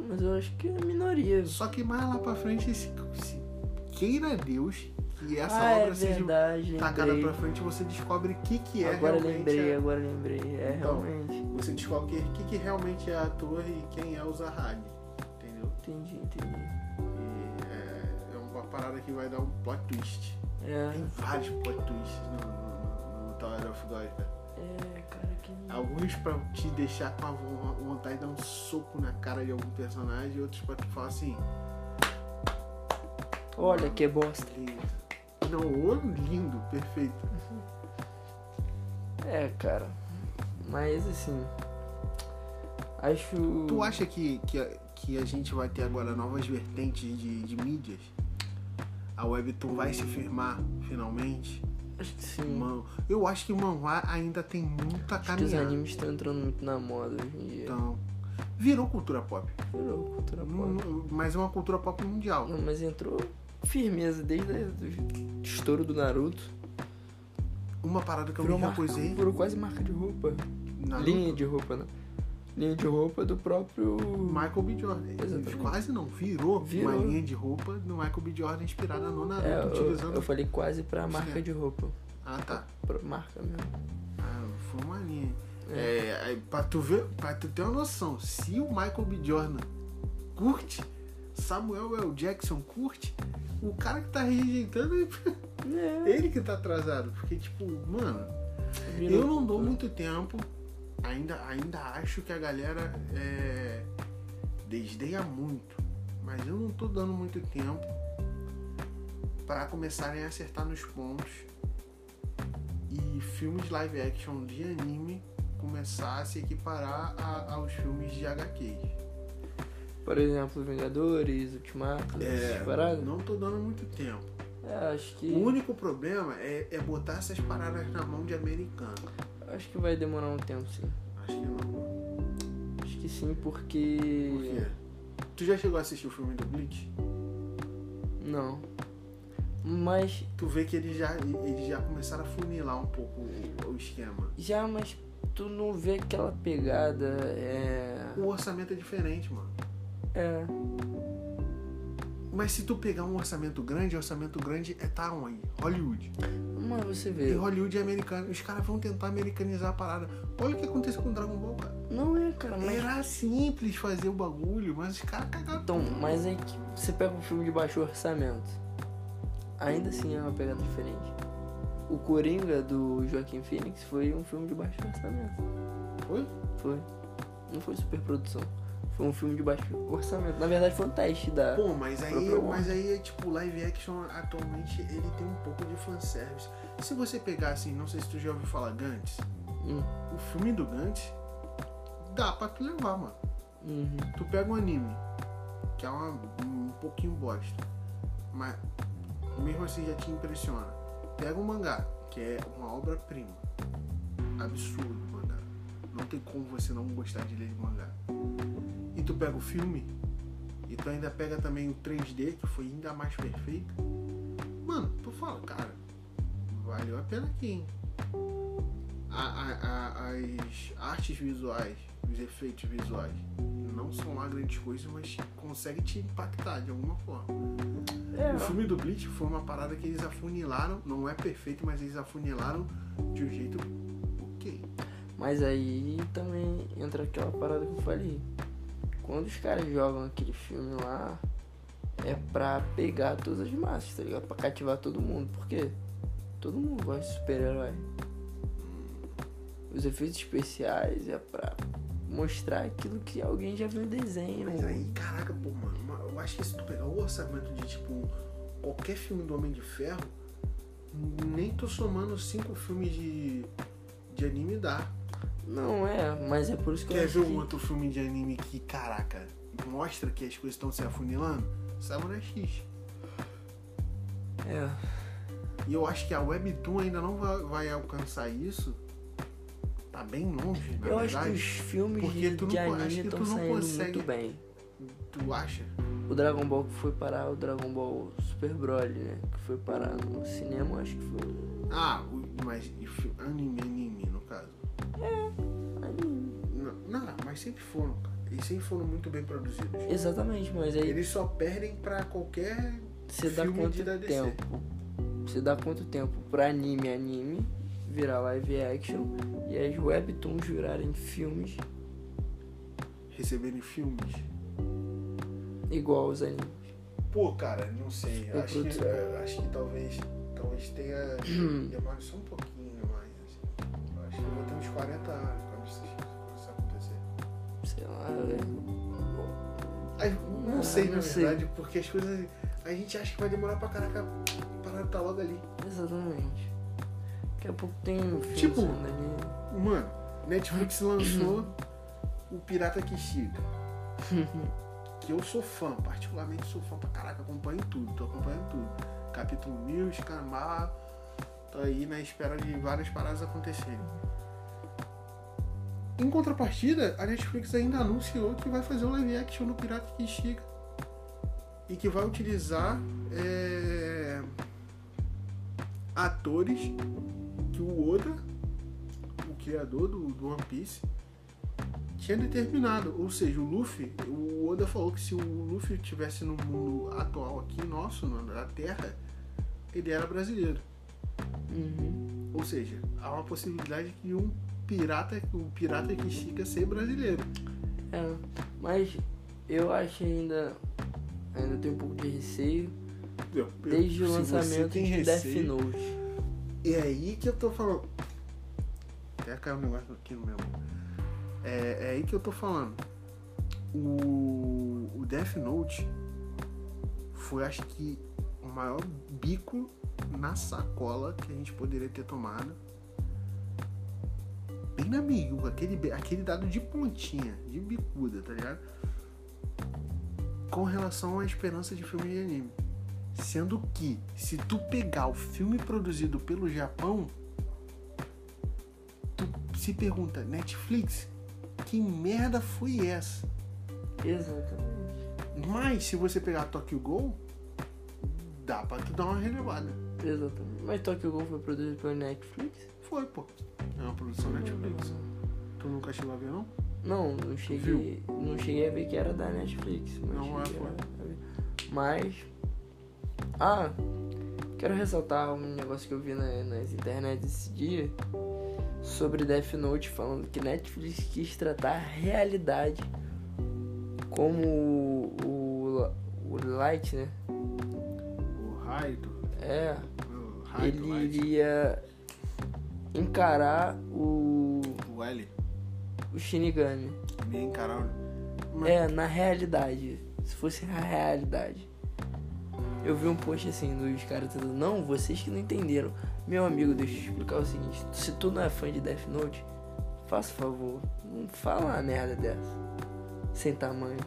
[SPEAKER 2] mas eu acho que é minoria.
[SPEAKER 1] Só que mais lá pra frente, se, se queira Deus que essa
[SPEAKER 2] ah,
[SPEAKER 1] obra
[SPEAKER 2] é
[SPEAKER 1] seja
[SPEAKER 2] verdade,
[SPEAKER 1] tacada
[SPEAKER 2] lembrei.
[SPEAKER 1] pra frente, você descobre o que, que é
[SPEAKER 2] agora
[SPEAKER 1] realmente.
[SPEAKER 2] lembrei,
[SPEAKER 1] a-
[SPEAKER 2] agora lembrei. É,
[SPEAKER 1] Então.
[SPEAKER 2] realmente.
[SPEAKER 1] você descobre o que, que, realmente é a torre e quem é o Zahag. Entendeu?
[SPEAKER 2] Entendi, entendi.
[SPEAKER 1] E é, é uma parada que vai dar um plot twist.
[SPEAKER 2] É,
[SPEAKER 1] Tem vários plot twists no, no, no Tower of God, cara.
[SPEAKER 2] é, cara, que.
[SPEAKER 1] Alguns pra te deixar com a vo- vontade de dar um soco na cara de algum personagem, e outros pra tu falar assim,
[SPEAKER 2] Olha que bosta.
[SPEAKER 1] lindo. Não, ô, lindo, perfeito.
[SPEAKER 2] É, cara. Mas assim. Acho.
[SPEAKER 1] Tu acha que, que, a, que a gente vai ter agora novas vertentes de, de mídias? A Webtoon vai se firmar finalmente?
[SPEAKER 2] Acho que sim.
[SPEAKER 1] Man- eu acho que o manhwa ainda tem muito a
[SPEAKER 2] Acho que os animes estão entrando muito na moda hoje em dia.
[SPEAKER 1] Então, virou cultura pop.
[SPEAKER 2] Virou cultura pop.
[SPEAKER 1] Hum, Mas é uma cultura pop mundial.
[SPEAKER 2] Não, mas entrou firmeza desde o estouro do Naruto.
[SPEAKER 1] Uma parada que eu
[SPEAKER 2] Virou,
[SPEAKER 1] me recusei.
[SPEAKER 2] virou quase marca de roupa.
[SPEAKER 1] Naruto,
[SPEAKER 2] Linha de roupa, né? Linha de roupa do próprio.
[SPEAKER 1] Michael B. Jordan.
[SPEAKER 2] Exatamente.
[SPEAKER 1] Quase não, virou,
[SPEAKER 2] Virou.
[SPEAKER 1] uma linha de roupa do Michael B. Jordan inspirada no Naruto,
[SPEAKER 2] É, eu,
[SPEAKER 1] utilizando.
[SPEAKER 2] eu falei quase pra marca de roupa.
[SPEAKER 1] Ah, tá.
[SPEAKER 2] Pra marca mesmo.
[SPEAKER 1] Ah, foi uma linha.
[SPEAKER 2] É.
[SPEAKER 1] É, pra tu ver, pra tu ter uma noção, se o Michael B. Jordan curte, Samuel L. Jackson curte, o cara que tá rejeitando é ele que tá atrasado. Porque, tipo, mano,
[SPEAKER 2] virou
[SPEAKER 1] eu não dou muito tempo. Ainda, ainda acho que a galera é, desdenha muito. Mas eu não tô dando muito tempo para começarem a acertar nos pontos e filmes live action de anime começar a se equiparar a- aos filmes de HQs.
[SPEAKER 2] Por exemplo, Vingadores, Ultimato, essas paradas.
[SPEAKER 1] não tô dando muito tempo.
[SPEAKER 2] É, acho que.
[SPEAKER 1] O único problema é, é botar essas paradas na mão de americano.
[SPEAKER 2] Acho que vai demorar um tempo, sim.
[SPEAKER 1] Acho que não.
[SPEAKER 2] Acho que sim, porque.
[SPEAKER 1] Por quê? Tu já chegou a assistir o filme do Bleach?
[SPEAKER 2] Não. Mas.
[SPEAKER 1] Tu vê que eles já, eles já começaram a funilar um pouco o, o esquema.
[SPEAKER 2] Já, mas tu não vê aquela pegada. É.
[SPEAKER 1] O orçamento é diferente, mano.
[SPEAKER 2] É.
[SPEAKER 1] Mas se tu pegar um orçamento grande, orçamento grande é tá onde? Hollywood.
[SPEAKER 2] Mas você
[SPEAKER 1] E
[SPEAKER 2] vê.
[SPEAKER 1] Hollywood é americano. Os caras vão tentar americanizar a parada. Olha o que aconteceu com Dragon Ball, cara.
[SPEAKER 2] Não é, cara, mas.
[SPEAKER 1] Era simples fazer o bagulho, mas os caras cagaram.
[SPEAKER 2] Então, mas aí que você pega um filme de baixo orçamento. Ainda assim é uma pegada diferente. o Coringa do Joaquim Phoenix foi um filme de baixo orçamento.
[SPEAKER 1] Foi?
[SPEAKER 2] Foi. Não foi superprodução. Foi um filme de baixo orçamento. Na verdade foi um teste da.
[SPEAKER 1] Pô, mas aí, mas aí, tipo, live action atualmente ele tem um pouco de fanservice. Se você pegar assim, não sei se tu já ouviu falar Gantz,
[SPEAKER 2] Hum.
[SPEAKER 1] o filme do Gantz dá pra tu levar, mano.
[SPEAKER 2] Uhum.
[SPEAKER 1] Tu pega um anime, que é uma, um pouquinho bosta, mas mesmo assim já te impressiona. Pega um mangá, que é uma obra-prima. Absurdo, mangá. Não tem como você não gostar de ler mangá. Tu pega o filme, e tu ainda pega também o 3D, que foi ainda mais perfeito. Mano, tu fala, cara, valeu a pena aqui, hein? A- a- a- as artes visuais, os efeitos visuais, não são lá grandes coisas, mas consegue te impactar de alguma forma.
[SPEAKER 2] É,
[SPEAKER 1] O filme do Bleach foi uma parada que eles afunilaram, não é perfeito, mas eles afunilaram de um jeito ok.
[SPEAKER 2] Mas aí também entra aquela parada que eu falei. Quando os caras jogam aquele filme lá, é pra pegar todas as massas, tá ligado? Pra cativar todo mundo. Por quê? Todo mundo gosta de super-herói. Os efeitos especiais é pra mostrar aquilo que alguém já viu em desenho.
[SPEAKER 1] Mas aí, caraca, pô, mano, ma- eu acho que se tu pegar o orçamento de tipo qualquer filme do Homem de Ferro, nem tô somando cinco filmes de, de anime dá.
[SPEAKER 2] Não é, mas é por isso que eu
[SPEAKER 1] Quer
[SPEAKER 2] acho
[SPEAKER 1] ver um outro filme de anime que, caraca, mostra que as coisas estão se afunilando? Samurai X.
[SPEAKER 2] É,
[SPEAKER 1] E eu acho que a Webtoon ainda não vai, vai alcançar isso. Tá bem longe, na
[SPEAKER 2] eu acho
[SPEAKER 1] verdade.
[SPEAKER 2] que os filmes
[SPEAKER 1] porque
[SPEAKER 2] de,
[SPEAKER 1] tu não- acho
[SPEAKER 2] anime estão
[SPEAKER 1] tu não
[SPEAKER 2] saindo
[SPEAKER 1] consegue-
[SPEAKER 2] muito bem.
[SPEAKER 1] Tu acha?
[SPEAKER 2] O Dragon Ball que foi parar, o Dragon Ball Super Broly, né? Que foi parar no cinema, acho que foi.
[SPEAKER 1] Ah, mas anime, anime, no caso.
[SPEAKER 2] Anime.
[SPEAKER 1] Não, não, mas sempre foram, cara. Eles sempre foram muito bem produzidos.
[SPEAKER 2] Exatamente, mas aí
[SPEAKER 1] Eles só perdem pra qualquer
[SPEAKER 2] você dá quanto tempo? Você dá quanto tempo pra anime anime virar live action e as webtoons virarem filmes
[SPEAKER 1] receberem filmes.
[SPEAKER 2] igual aos animes?
[SPEAKER 1] Pô, cara, não sei. Acho que, é, acho que talvez, talvez tenha. demore só um pouquinho mais. 40 anos quando isso, quando isso acontecer.
[SPEAKER 2] Sei lá, velho.
[SPEAKER 1] Não
[SPEAKER 2] Ah,
[SPEAKER 1] sei, na
[SPEAKER 2] não sei.
[SPEAKER 1] verdade, porque as coisas. A gente acha que vai demorar pra caraca. A parada tá logo ali.
[SPEAKER 2] Exatamente. Daqui a pouco tem um filme
[SPEAKER 1] Tipo,
[SPEAKER 2] ali.
[SPEAKER 1] Mano, Netflix lançou o Pirata que Chica. que eu sou fã, particularmente sou fã pra caraca, acompanho tudo, tô acompanhando tudo. Capítulo mil, Escamar, tô aí na espera de várias paradas acontecerem. Em contrapartida, a Netflix ainda anunciou que vai fazer um live action no Pirata que Chica. E que vai utilizar é, atores que o Oda, o criador do, do One Piece, tinha determinado. Ou seja, o Luffy, o Oda falou que se o Luffy estivesse no mundo atual aqui nosso, na Terra, ele era brasileiro.
[SPEAKER 2] Uhum.
[SPEAKER 1] Ou seja, há uma possibilidade de um pirata, o pirata que chica ser brasileiro.
[SPEAKER 2] É, mas eu acho ainda. Ainda tenho um pouco de receio.
[SPEAKER 1] Eu- eu-
[SPEAKER 2] Desde o lançamento
[SPEAKER 1] tem
[SPEAKER 2] de Death
[SPEAKER 1] receio-
[SPEAKER 2] Note.
[SPEAKER 1] É aí que eu tô falando. Até caiu um negócio aqui no meu. É, é aí que eu tô falando. O, o Death Note foi, acho que, o maior bico na sacola que a gente poderia ter tomado. Bem na meiuca, aquele, aquele dado de pontinha, de bicuda, tá ligado? Com relação à esperança de filme de anime. Sendo que, se tu pegar o filme produzido pelo Japão, tu se pergunta, Netflix, que merda foi essa?
[SPEAKER 2] Exatamente.
[SPEAKER 1] Mas, se você pegar Tokyo Ghoul, dá pra tu dar uma relevada.
[SPEAKER 2] Exatamente. Mas Tokyo Ghoul foi produzido pela Netflix?
[SPEAKER 1] Foi, pô. É uma produção Netflix. Tu nunca chegou a ver, não?
[SPEAKER 2] Não, não cheguei. Não cheguei a ver que era da Netflix.
[SPEAKER 1] Não, é, foi.
[SPEAKER 2] Mas. Ah, quero ressaltar um negócio que eu vi na- nas internet esse dia sobre Death Note falando que Netflix quis tratar a realidade como o, o, o Light, né?
[SPEAKER 1] O Raito.
[SPEAKER 2] É,
[SPEAKER 1] O
[SPEAKER 2] ele iria encarar o,
[SPEAKER 1] O L.
[SPEAKER 2] o Shinigami.
[SPEAKER 1] Me encararam. Mas-
[SPEAKER 2] É, na realidade. Se fosse na realidade. Eu vi um post assim dos caras dizendo, não, vocês que não entenderam. Meu amigo, deixa eu te explicar o seguinte, se tu não é fã de Death Note, faça favor, não fala uma merda dessa. Sem tamanho.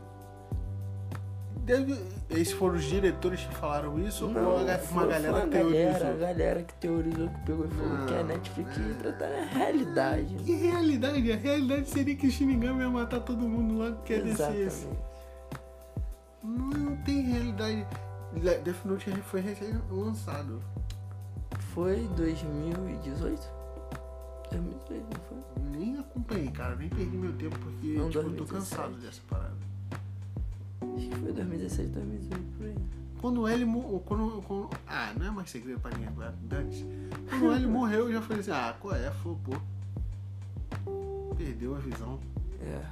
[SPEAKER 1] Deve... Esses foram os diretores que falaram isso ou
[SPEAKER 2] Não, foi-
[SPEAKER 1] uma
[SPEAKER 2] foi
[SPEAKER 1] galera
[SPEAKER 2] uma
[SPEAKER 1] teorizou?
[SPEAKER 2] galera, a galera que teorizou, que pegou e falou que a
[SPEAKER 1] Não,
[SPEAKER 2] Netflix
[SPEAKER 1] é.
[SPEAKER 2] ia tratar na realidade.
[SPEAKER 1] Que realidade? A realidade seria que o Shinigami ia matar todo mundo lá que é desse. Não tem realidade. Death Note foi recém-lançado.
[SPEAKER 2] Foi 2018? 2018, não foi?
[SPEAKER 1] Nem acompanhei, cara. Nem perdi meu tempo porque
[SPEAKER 2] Não,
[SPEAKER 1] tipo, eu tô
[SPEAKER 2] 2017.
[SPEAKER 1] cansado dessa parada.
[SPEAKER 2] Acho que foi 2017, 2018, por aí.
[SPEAKER 1] Quando L morreu. Quando, quando- Ah, não é mais segredo pra ninguém agora. Dante. Quando L morreu, eu já falei assim: ah, qual é? Flopou. Perdeu a visão.
[SPEAKER 2] É.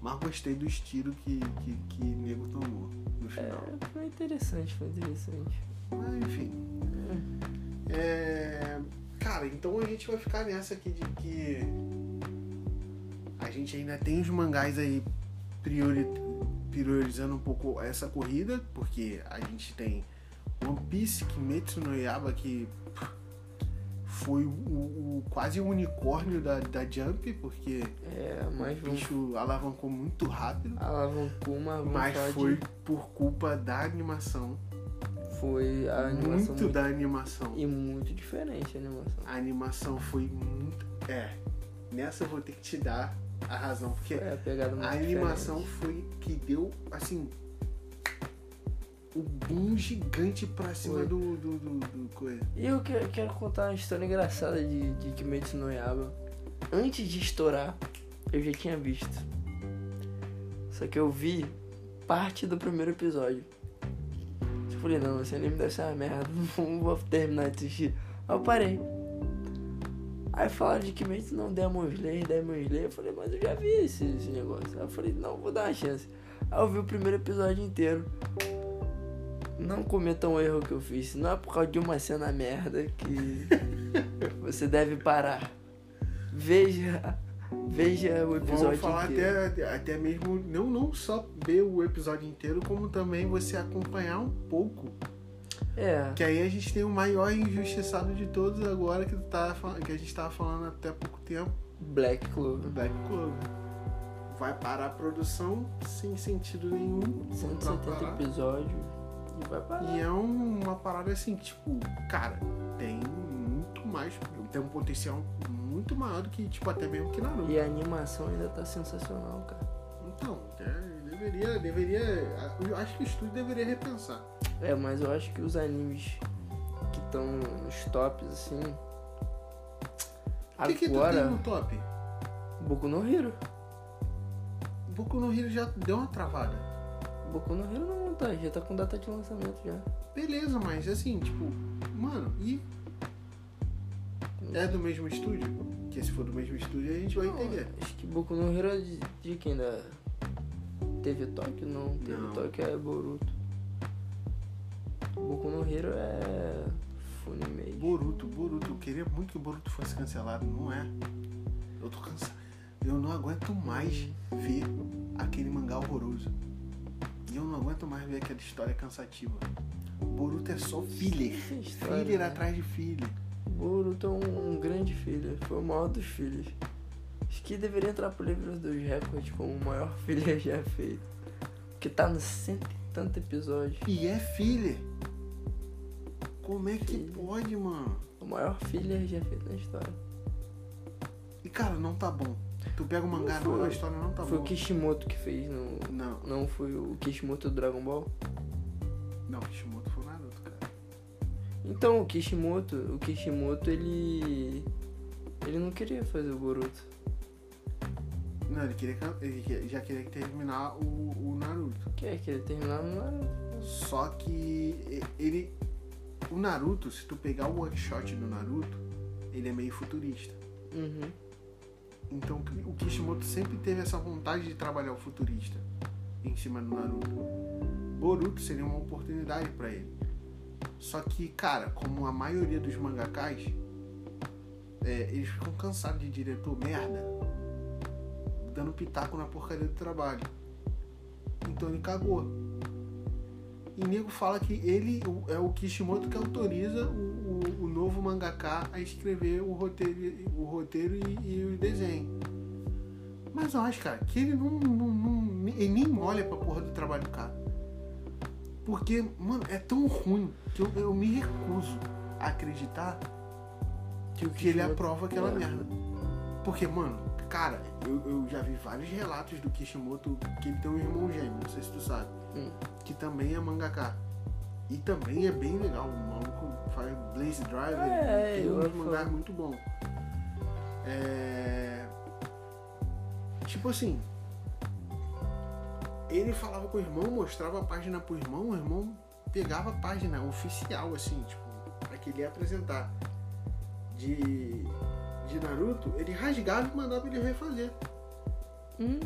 [SPEAKER 1] Mas gostei do estilo que, que, que nego tomou no final.
[SPEAKER 2] É, foi interessante, foi interessante.
[SPEAKER 1] Mas enfim. É, Cara, então a gente vai ficar nessa aqui de que a gente ainda tem os mangás aí priori- priorizando um pouco essa corrida, porque a gente tem One Piece, Kimetsu no Yaba, que foi o, o- quase o unicórnio da, da Jump, porque
[SPEAKER 2] É, mas
[SPEAKER 1] o bicho alavancou muito rápido.
[SPEAKER 2] Alavancou uma
[SPEAKER 1] Mas foi por culpa da animação.
[SPEAKER 2] Foi a animação
[SPEAKER 1] muito,
[SPEAKER 2] muito,
[SPEAKER 1] da animação.
[SPEAKER 2] e muito diferente a animação.
[SPEAKER 1] A animação foi muito. É. Nessa eu vou ter que te dar a razão, porque
[SPEAKER 2] Foi a
[SPEAKER 1] a animação foi que deu, assim. O boom gigante pra cima do, do, do, do coisa.
[SPEAKER 2] E eu que- quero contar uma história engraçada de, de Kimetsu no Yaba. Antes de estourar, eu já tinha visto. Só que eu vi parte do primeiro episódio. Eu falei, não, esse anime deve ser uma merda, não vou terminar de assistir. Aí eu parei. Aí falaram de Kimetsu, não, Demon Slayer, Demon Slayer. Eu falei, mas eu já vi esse, esse negócio. Aí eu falei, não, vou dar uma chance. Aí eu vi o primeiro episódio inteiro. Não cometam o erro que eu fiz. Não é por causa de uma cena merda que você deve parar. Veja, veja o
[SPEAKER 1] Vamos
[SPEAKER 2] episódio
[SPEAKER 1] falar
[SPEAKER 2] inteiro.
[SPEAKER 1] até, até mesmo, não, não só ver o episódio inteiro, como também você acompanhar um pouco.
[SPEAKER 2] É,
[SPEAKER 1] Que aí a gente tem o maior injustiçado de todos agora que, tá, que a gente tava falando até pouco tempo.
[SPEAKER 2] Black Clover.
[SPEAKER 1] Black Clover. Vai parar a produção sem sentido nenhum. pra
[SPEAKER 2] 170
[SPEAKER 1] parar.
[SPEAKER 2] episódios. E vai parar.
[SPEAKER 1] E é um- uma parada assim, tipo, cara, tem muito mais. Tem um potencial muito maior do que, tipo, até mesmo que Naruto.
[SPEAKER 2] E a animação ainda tá sensacional, cara.
[SPEAKER 1] Então, é, deveria, deveria. Eu acho que o estúdio deveria repensar.
[SPEAKER 2] É, mas eu acho que os animes que estão nos tops, assim.
[SPEAKER 1] O que, que tu tem
[SPEAKER 2] Agora,
[SPEAKER 1] no top?
[SPEAKER 2] Boku no Hero.
[SPEAKER 1] Boku no Hero já deu uma travada.
[SPEAKER 2] Boku no Hero não tá, já tá com data de lançamento já.
[SPEAKER 1] Beleza, mas assim, tipo, mano, e é do mesmo estúdio? Que se for do mesmo estúdio a gente vai
[SPEAKER 2] Não,
[SPEAKER 1] entender.
[SPEAKER 2] Acho que Boku no Hero é de, de quem da. Teve Tóquio? Não, teve
[SPEAKER 1] Não.
[SPEAKER 2] Tóquio é Boruto. Boku no Hero é. Funimei.
[SPEAKER 1] Boruto, Boruto, eu queria muito que o Boruto fosse cancelado, não é? Eu tô cansado. Eu não aguento mais ver aquele mangá horroroso. E eu não aguento mais ver aquela história cansativa. Boruto é só filler.
[SPEAKER 2] História,
[SPEAKER 1] Filler
[SPEAKER 2] né?
[SPEAKER 1] atrás de filler.
[SPEAKER 2] Boruto é um, um grande filho, foi o maior dos filhos. Acho que deveria entrar pro livro dos recordes como o maior filho já feito. Porque tá no cento e tanto episódio.
[SPEAKER 1] E é filler. Como é que
[SPEAKER 2] Filler.
[SPEAKER 1] pode, mano?
[SPEAKER 2] O maior filho já feito na história.
[SPEAKER 1] E cara, não tá bom. Tu pega o mangá,
[SPEAKER 2] Não foi.
[SPEAKER 1] a história não tá
[SPEAKER 2] foi
[SPEAKER 1] boa.
[SPEAKER 2] o Kishimoto que fez no.
[SPEAKER 1] Não,
[SPEAKER 2] Não foi o Kishimoto do Dragon Ball?
[SPEAKER 1] não, Kishimoto foi o Naruto, cara.
[SPEAKER 2] Então, o Kishimoto, o Kishimoto, ele. Ele não queria fazer o Boruto.
[SPEAKER 1] Não, ele, queria, ele já queria terminar o, o Naruto.
[SPEAKER 2] Quer que ele terminar no Naruto.
[SPEAKER 1] Só que ele. O Naruto, se tu pegar o one shot do Naruto, ele é meio futurista.
[SPEAKER 2] Uhum.
[SPEAKER 1] Então o Kishimoto sempre teve essa vontade de trabalhar o futurista em cima do Naruto. Boruto seria uma oportunidade pra ele. Só que, cara, como a maioria dos mangakás, é, eles ficam cansados de diretor merda, dando pitaco na porcaria do trabalho. Então ele cagou. E nego fala que ele é o Kishimoto que autoriza o, o- o novo mangaká a escrever o roteiro, o roteiro e, e o desenho. Mas eu acho, cara, que ele não, não, não- ele nem olha pra porra do trabalho do cara. Porque, mano, é tão ruim que eu, eu me recuso a acreditar
[SPEAKER 2] Que o
[SPEAKER 1] que ele aprova aquela
[SPEAKER 2] É.
[SPEAKER 1] merda. Porque, mano, cara, eu, eu já vi vários relatos do Kishimoto que ele tem um irmão gêmeo, não sei se tu sabe,
[SPEAKER 2] Hum.
[SPEAKER 1] que também é mangaka. E também é bem legal, o maluco faz Blaze Driver,
[SPEAKER 2] É,
[SPEAKER 1] tem uns mangás muito bons. É... Tipo assim, ele falava com o irmão, mostrava a página pro irmão, o irmão pegava a página oficial, assim, tipo, pra que ele ia apresentar de, de Naruto, ele rasgava e mandava ele refazer.
[SPEAKER 2] Hum,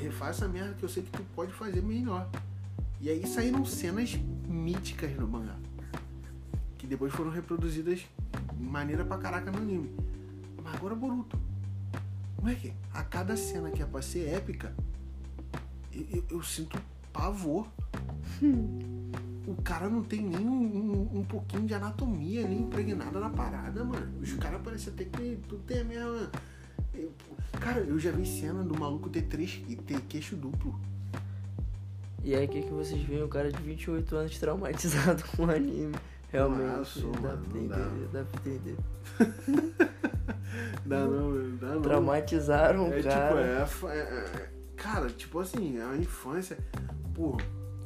[SPEAKER 1] Refaz essa merda que eu sei que tu pode fazer melhor. E aí saíram cenas míticas no mangá. Que depois foram reproduzidas de maneira pra caraca no anime. Mas agora Boruto. Moleque, a cada cena que é pra ser épica, eu, eu- eu sinto pavor. O cara não tem nem um, um- um pouquinho de anatomia nem impregnada na parada, mano. Os caras parecem até que tudo tem a mesma. eu- cara, eu já vi cena do maluco ter três ter queixo duplo.
[SPEAKER 2] E aí, o que, que vocês veem? O cara de 28 anos traumatizado com o anime. Realmente,
[SPEAKER 1] Ah, sou,
[SPEAKER 2] dá,
[SPEAKER 1] mano,
[SPEAKER 2] pra
[SPEAKER 1] não dá.
[SPEAKER 2] entender, dá pra entender.
[SPEAKER 1] Dá não, dá não.
[SPEAKER 2] Traumatizaram
[SPEAKER 1] É
[SPEAKER 2] o
[SPEAKER 1] tipo,
[SPEAKER 2] cara.
[SPEAKER 1] é, fa- é- é- Cara, tipo assim, a infância, pô,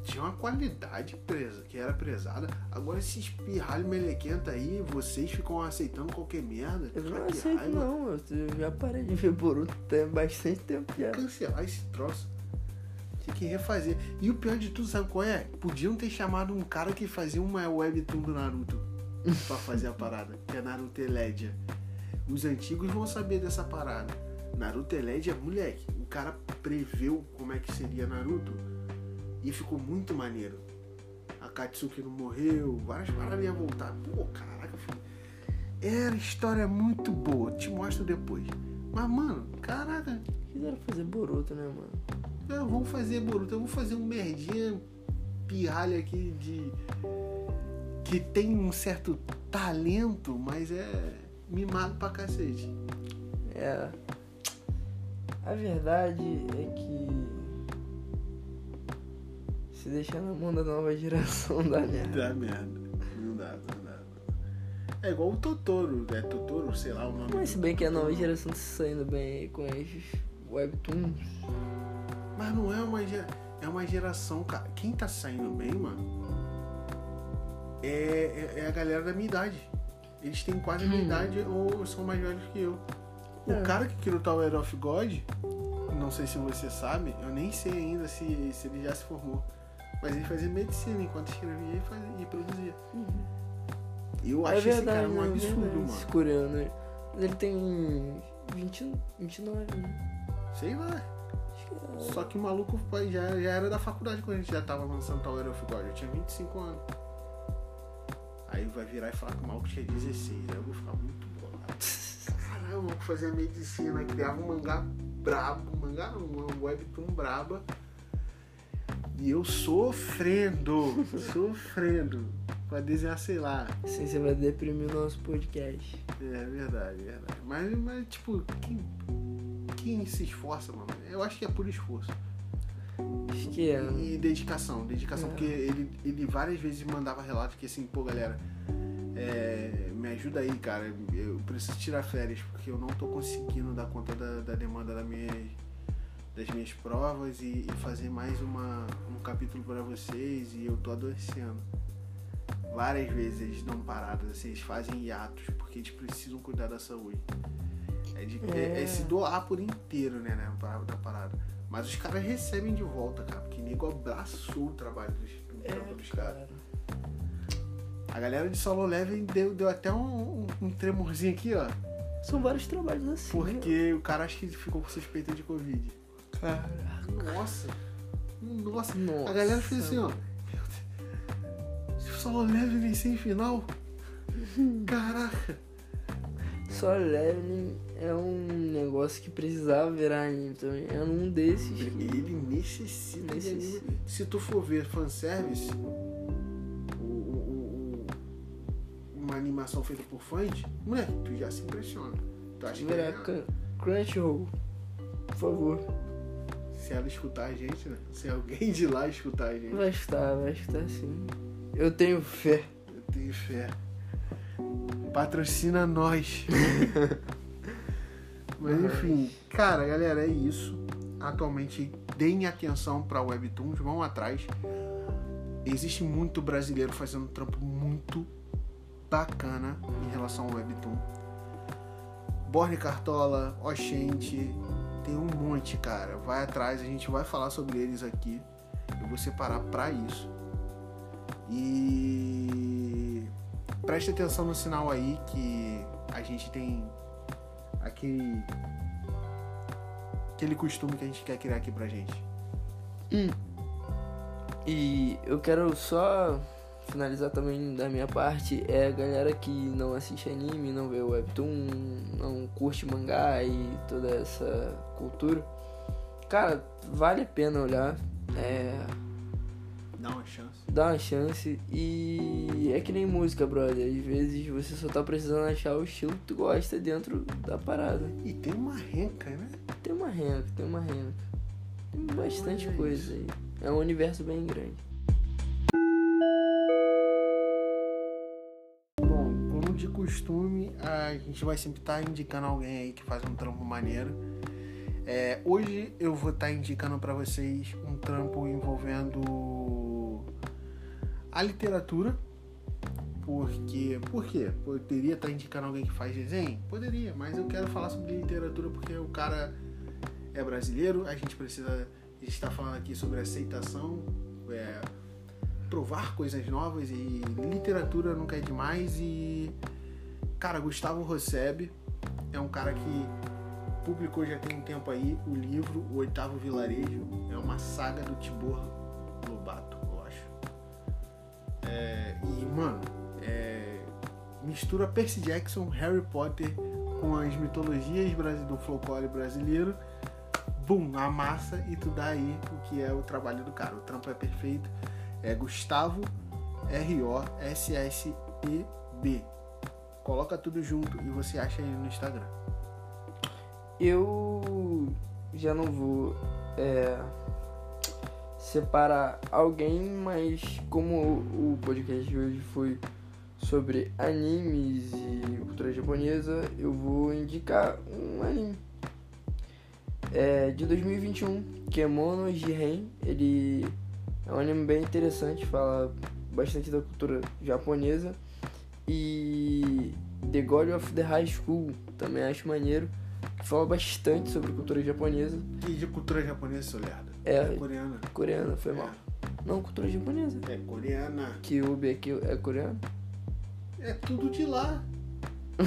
[SPEAKER 1] tinha uma qualidade presa, que era prezada. Agora esses pirralho melequenta aí, vocês ficam aceitando qualquer merda.
[SPEAKER 2] Eu não aceito
[SPEAKER 1] raiva.
[SPEAKER 2] não, eu já parei de ver Boruto tem bastante tempo já.
[SPEAKER 1] Cancelar esse troço. Tem que refazer. E o pior de tudo, sabe qual é? Podiam ter chamado um cara que fazia uma webtoon do Naruto pra fazer a parada, que é Naruto Eledia. Os antigos vão saber dessa parada. Naruto Eledia, moleque, o cara preveu como é que seria Naruto e ficou muito maneiro. A Katsuki não morreu, várias paradas iam voltar. Pô, caraca, filho. Era história muito boa, te mostro depois. Mas, mano, caraca,
[SPEAKER 2] Quiseram fazer Boruto, né, mano?
[SPEAKER 1] eu vou fazer Boruto, eu vou fazer um merdinha pirralha aqui de. que tem um certo talento, mas é mimado pra cacete.
[SPEAKER 2] É. A verdade é que. Se deixar na mão da nova geração dá merda.
[SPEAKER 1] Dá merda. Não dá, não dá. É igual o Totoro, é Totoro, sei lá o nome.
[SPEAKER 2] Mas se bem que a nova geração tá saindo bem aí com as webtoons.
[SPEAKER 1] Mas não é uma, ge- é uma geração, cara. Quem tá saindo bem, mano, é, é, é a galera da minha idade. Eles têm quase a minha
[SPEAKER 2] Hum.
[SPEAKER 1] idade ou são mais velhos que eu. O
[SPEAKER 2] É.
[SPEAKER 1] cara que criou o Tower of God, não sei se você sabe, eu nem sei ainda se, se ele já se formou. Mas ele fazia medicina enquanto escrevia e, fazia, e produzia. Eu acho esse cara um
[SPEAKER 2] é
[SPEAKER 1] absurdo,
[SPEAKER 2] verdade,
[SPEAKER 1] mano.
[SPEAKER 2] Esse coreano. né? Ele tem 20, 29, né?
[SPEAKER 1] Sei lá.
[SPEAKER 2] Que é.
[SPEAKER 1] Só que o maluco já, já era da faculdade quando a gente já tava lançando Tower of God. Eu tinha 25 anos. Aí vai virar e falar que o maluco tinha 16. Aí eu vou ficar muito bolado. Caralho, o maluco fazia medicina, criava um mangá brabo. Um mangá não, uma webtoon braba. E eu sofrendo, sofrendo. Pra desenhar, sei lá.
[SPEAKER 2] Assim você vai deprimir o nosso podcast.
[SPEAKER 1] É verdade, verdade. Mas, mas tipo, quem, quem se esforça, mano? Eu acho que é por esforço.
[SPEAKER 2] Acho que é.
[SPEAKER 1] E dedicação, dedicação,
[SPEAKER 2] É.
[SPEAKER 1] porque ele, ele várias vezes mandava relatos que assim, pô galera, é, me ajuda aí, cara, eu preciso tirar férias, porque eu não tô conseguindo dar conta da, da demanda da minha, das minhas provas e, e fazer mais uma, um capítulo para vocês e eu tô adoecendo. Várias vezes eles dão paradas, assim, eles fazem hiatos, porque eles precisam cuidar da saúde. É, de, é- é
[SPEAKER 2] É.
[SPEAKER 1] se doar por inteiro, né, né, pra- da parada. Mas os caras recebem de volta, cara, porque nego abraçou o trabalho dos, do trampo dos caras. A galera de Solo Level deu, deu até um, um, tremorzinho aqui, ó.
[SPEAKER 2] São vários trabalhos assim. né?
[SPEAKER 1] Porque o cara acho que ficou com suspeita de Covid.
[SPEAKER 2] Caraca.
[SPEAKER 1] Nossa! Nossa!
[SPEAKER 2] Nossa.
[SPEAKER 1] A galera fez assim, ó. Meu Deus. Solo Leveling sem final? Caraca.
[SPEAKER 2] Solo Leveling é um negócio que precisava virar anime também. É um desses.
[SPEAKER 1] Ele necessita de anime.
[SPEAKER 2] Necessita.
[SPEAKER 1] Se tu for ver fanservice, o, o, o- uma animação feita por fãs, moleque, tu já se impressiona. Tu acha que é,
[SPEAKER 2] Cr- Crunchyroll. Por favor.
[SPEAKER 1] Se ela escutar a gente, né? Se alguém de lá escutar a gente,
[SPEAKER 2] Vai estar, vai estar sim. Eu tenho fé.
[SPEAKER 1] eu tenho fé. Patrocina nós. Mas enfim, cara, galera, é isso. Atualmente, deem atenção para Webtoons, vão atrás. Existe muito brasileiro fazendo um trampo muito bacana em relação ao Webtoon. Borne Cartola, Oxente, tem um monte, cara. Vai atrás, a gente vai falar sobre eles aqui. Eu vou separar pra isso. E preste atenção no sinal aí que a gente tem aquele aquele costume que a gente quer criar aqui pra gente.
[SPEAKER 2] E eu quero só finalizar também da minha parte. É a galera que não assiste anime, não vê webtoon, não curte mangá e toda essa cultura. Cara, vale a pena olhar. É,
[SPEAKER 1] Dá uma chance.
[SPEAKER 2] dá uma chance e é que nem música, brother. Às vezes você só tá precisando achar o estilo que tu gosta dentro da parada.
[SPEAKER 1] E tem uma renca, né?
[SPEAKER 2] Tem uma renca, tem uma renca. Tem bastante
[SPEAKER 1] Olha
[SPEAKER 2] coisa aí. É um universo bem grande.
[SPEAKER 1] Bom, como de costume, a gente vai sempre estar indicando alguém aí que faz um trampo maneiro. É, hoje eu vou estar indicando para vocês um trampo envolvendo a literatura. Porque, por quê? Poderia estar indicando alguém que faz desenho? Poderia, mas eu quero falar sobre literatura porque o cara é brasileiro, a gente precisa gente está falando aqui sobre aceitação, é, provar coisas novas e literatura nunca é demais e cara, Gustavo Rosseb é um cara que publicou já tem um tempo aí o livro O Oitavo Vilarejo, é uma saga do Tibor Lobato, eu acho. É, e mano, é, mistura Percy Jackson, Harry Potter com as mitologias do folclore brasileiro bum, amassa e tu dá aí o que é o trabalho do cara. O trampo é perfeito. É Gustavo R-O-S-S-E-B. Coloca tudo junto e você acha ele no Instagram.
[SPEAKER 2] Eu já não vou é, separar alguém, mas como o podcast de hoje foi sobre animes e cultura japonesa, eu vou indicar um anime. É de 2021, Kemono Jiren. Ele é um anime bem interessante, fala bastante da cultura japonesa. E The God of the High School, também acho maneiro que fala bastante sobre cultura japonesa.
[SPEAKER 1] E de cultura japonesa, seu lerdo?
[SPEAKER 2] É,
[SPEAKER 1] coreana.
[SPEAKER 2] coreana, foi mal. Não, cultura japonesa.
[SPEAKER 1] É coreana.
[SPEAKER 2] Kyubi aqui é coreano.
[SPEAKER 1] É tudo de lá.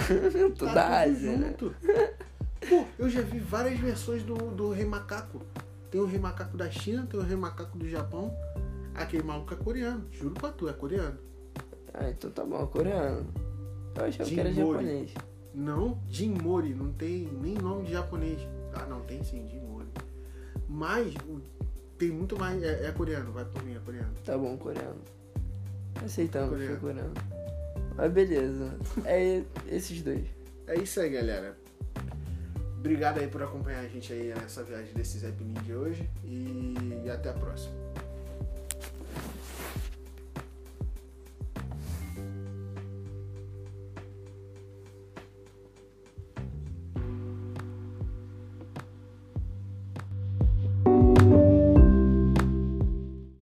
[SPEAKER 2] Tudo
[SPEAKER 1] Tá
[SPEAKER 2] da Ásia, né?
[SPEAKER 1] junto. Pô, eu já vi várias versões do, do Rei Macaco. Tem o Rei Macaco da China, tem o Rei Macaco do Japão. Aquele maluco é coreano. Juro pra tu, é coreano.
[SPEAKER 2] Ah, então tá bom, coreano. Eu achava que era
[SPEAKER 1] Mori.
[SPEAKER 2] japonês.
[SPEAKER 1] Não, Jin Mori, não tem nem nome de japonês. Ah, não, tem sim, Jin Mori. Mas tem muito mais. É, é coreano, vai por mim, é coreano.
[SPEAKER 2] Tá bom, coreano. Aceitamos que foi
[SPEAKER 1] Coreano.
[SPEAKER 2] coreano. Mas beleza. É esses dois.
[SPEAKER 1] É isso aí, galera. Obrigado aí por acompanhar a gente aí nessa viagem desses Pinin de hoje e até a próxima.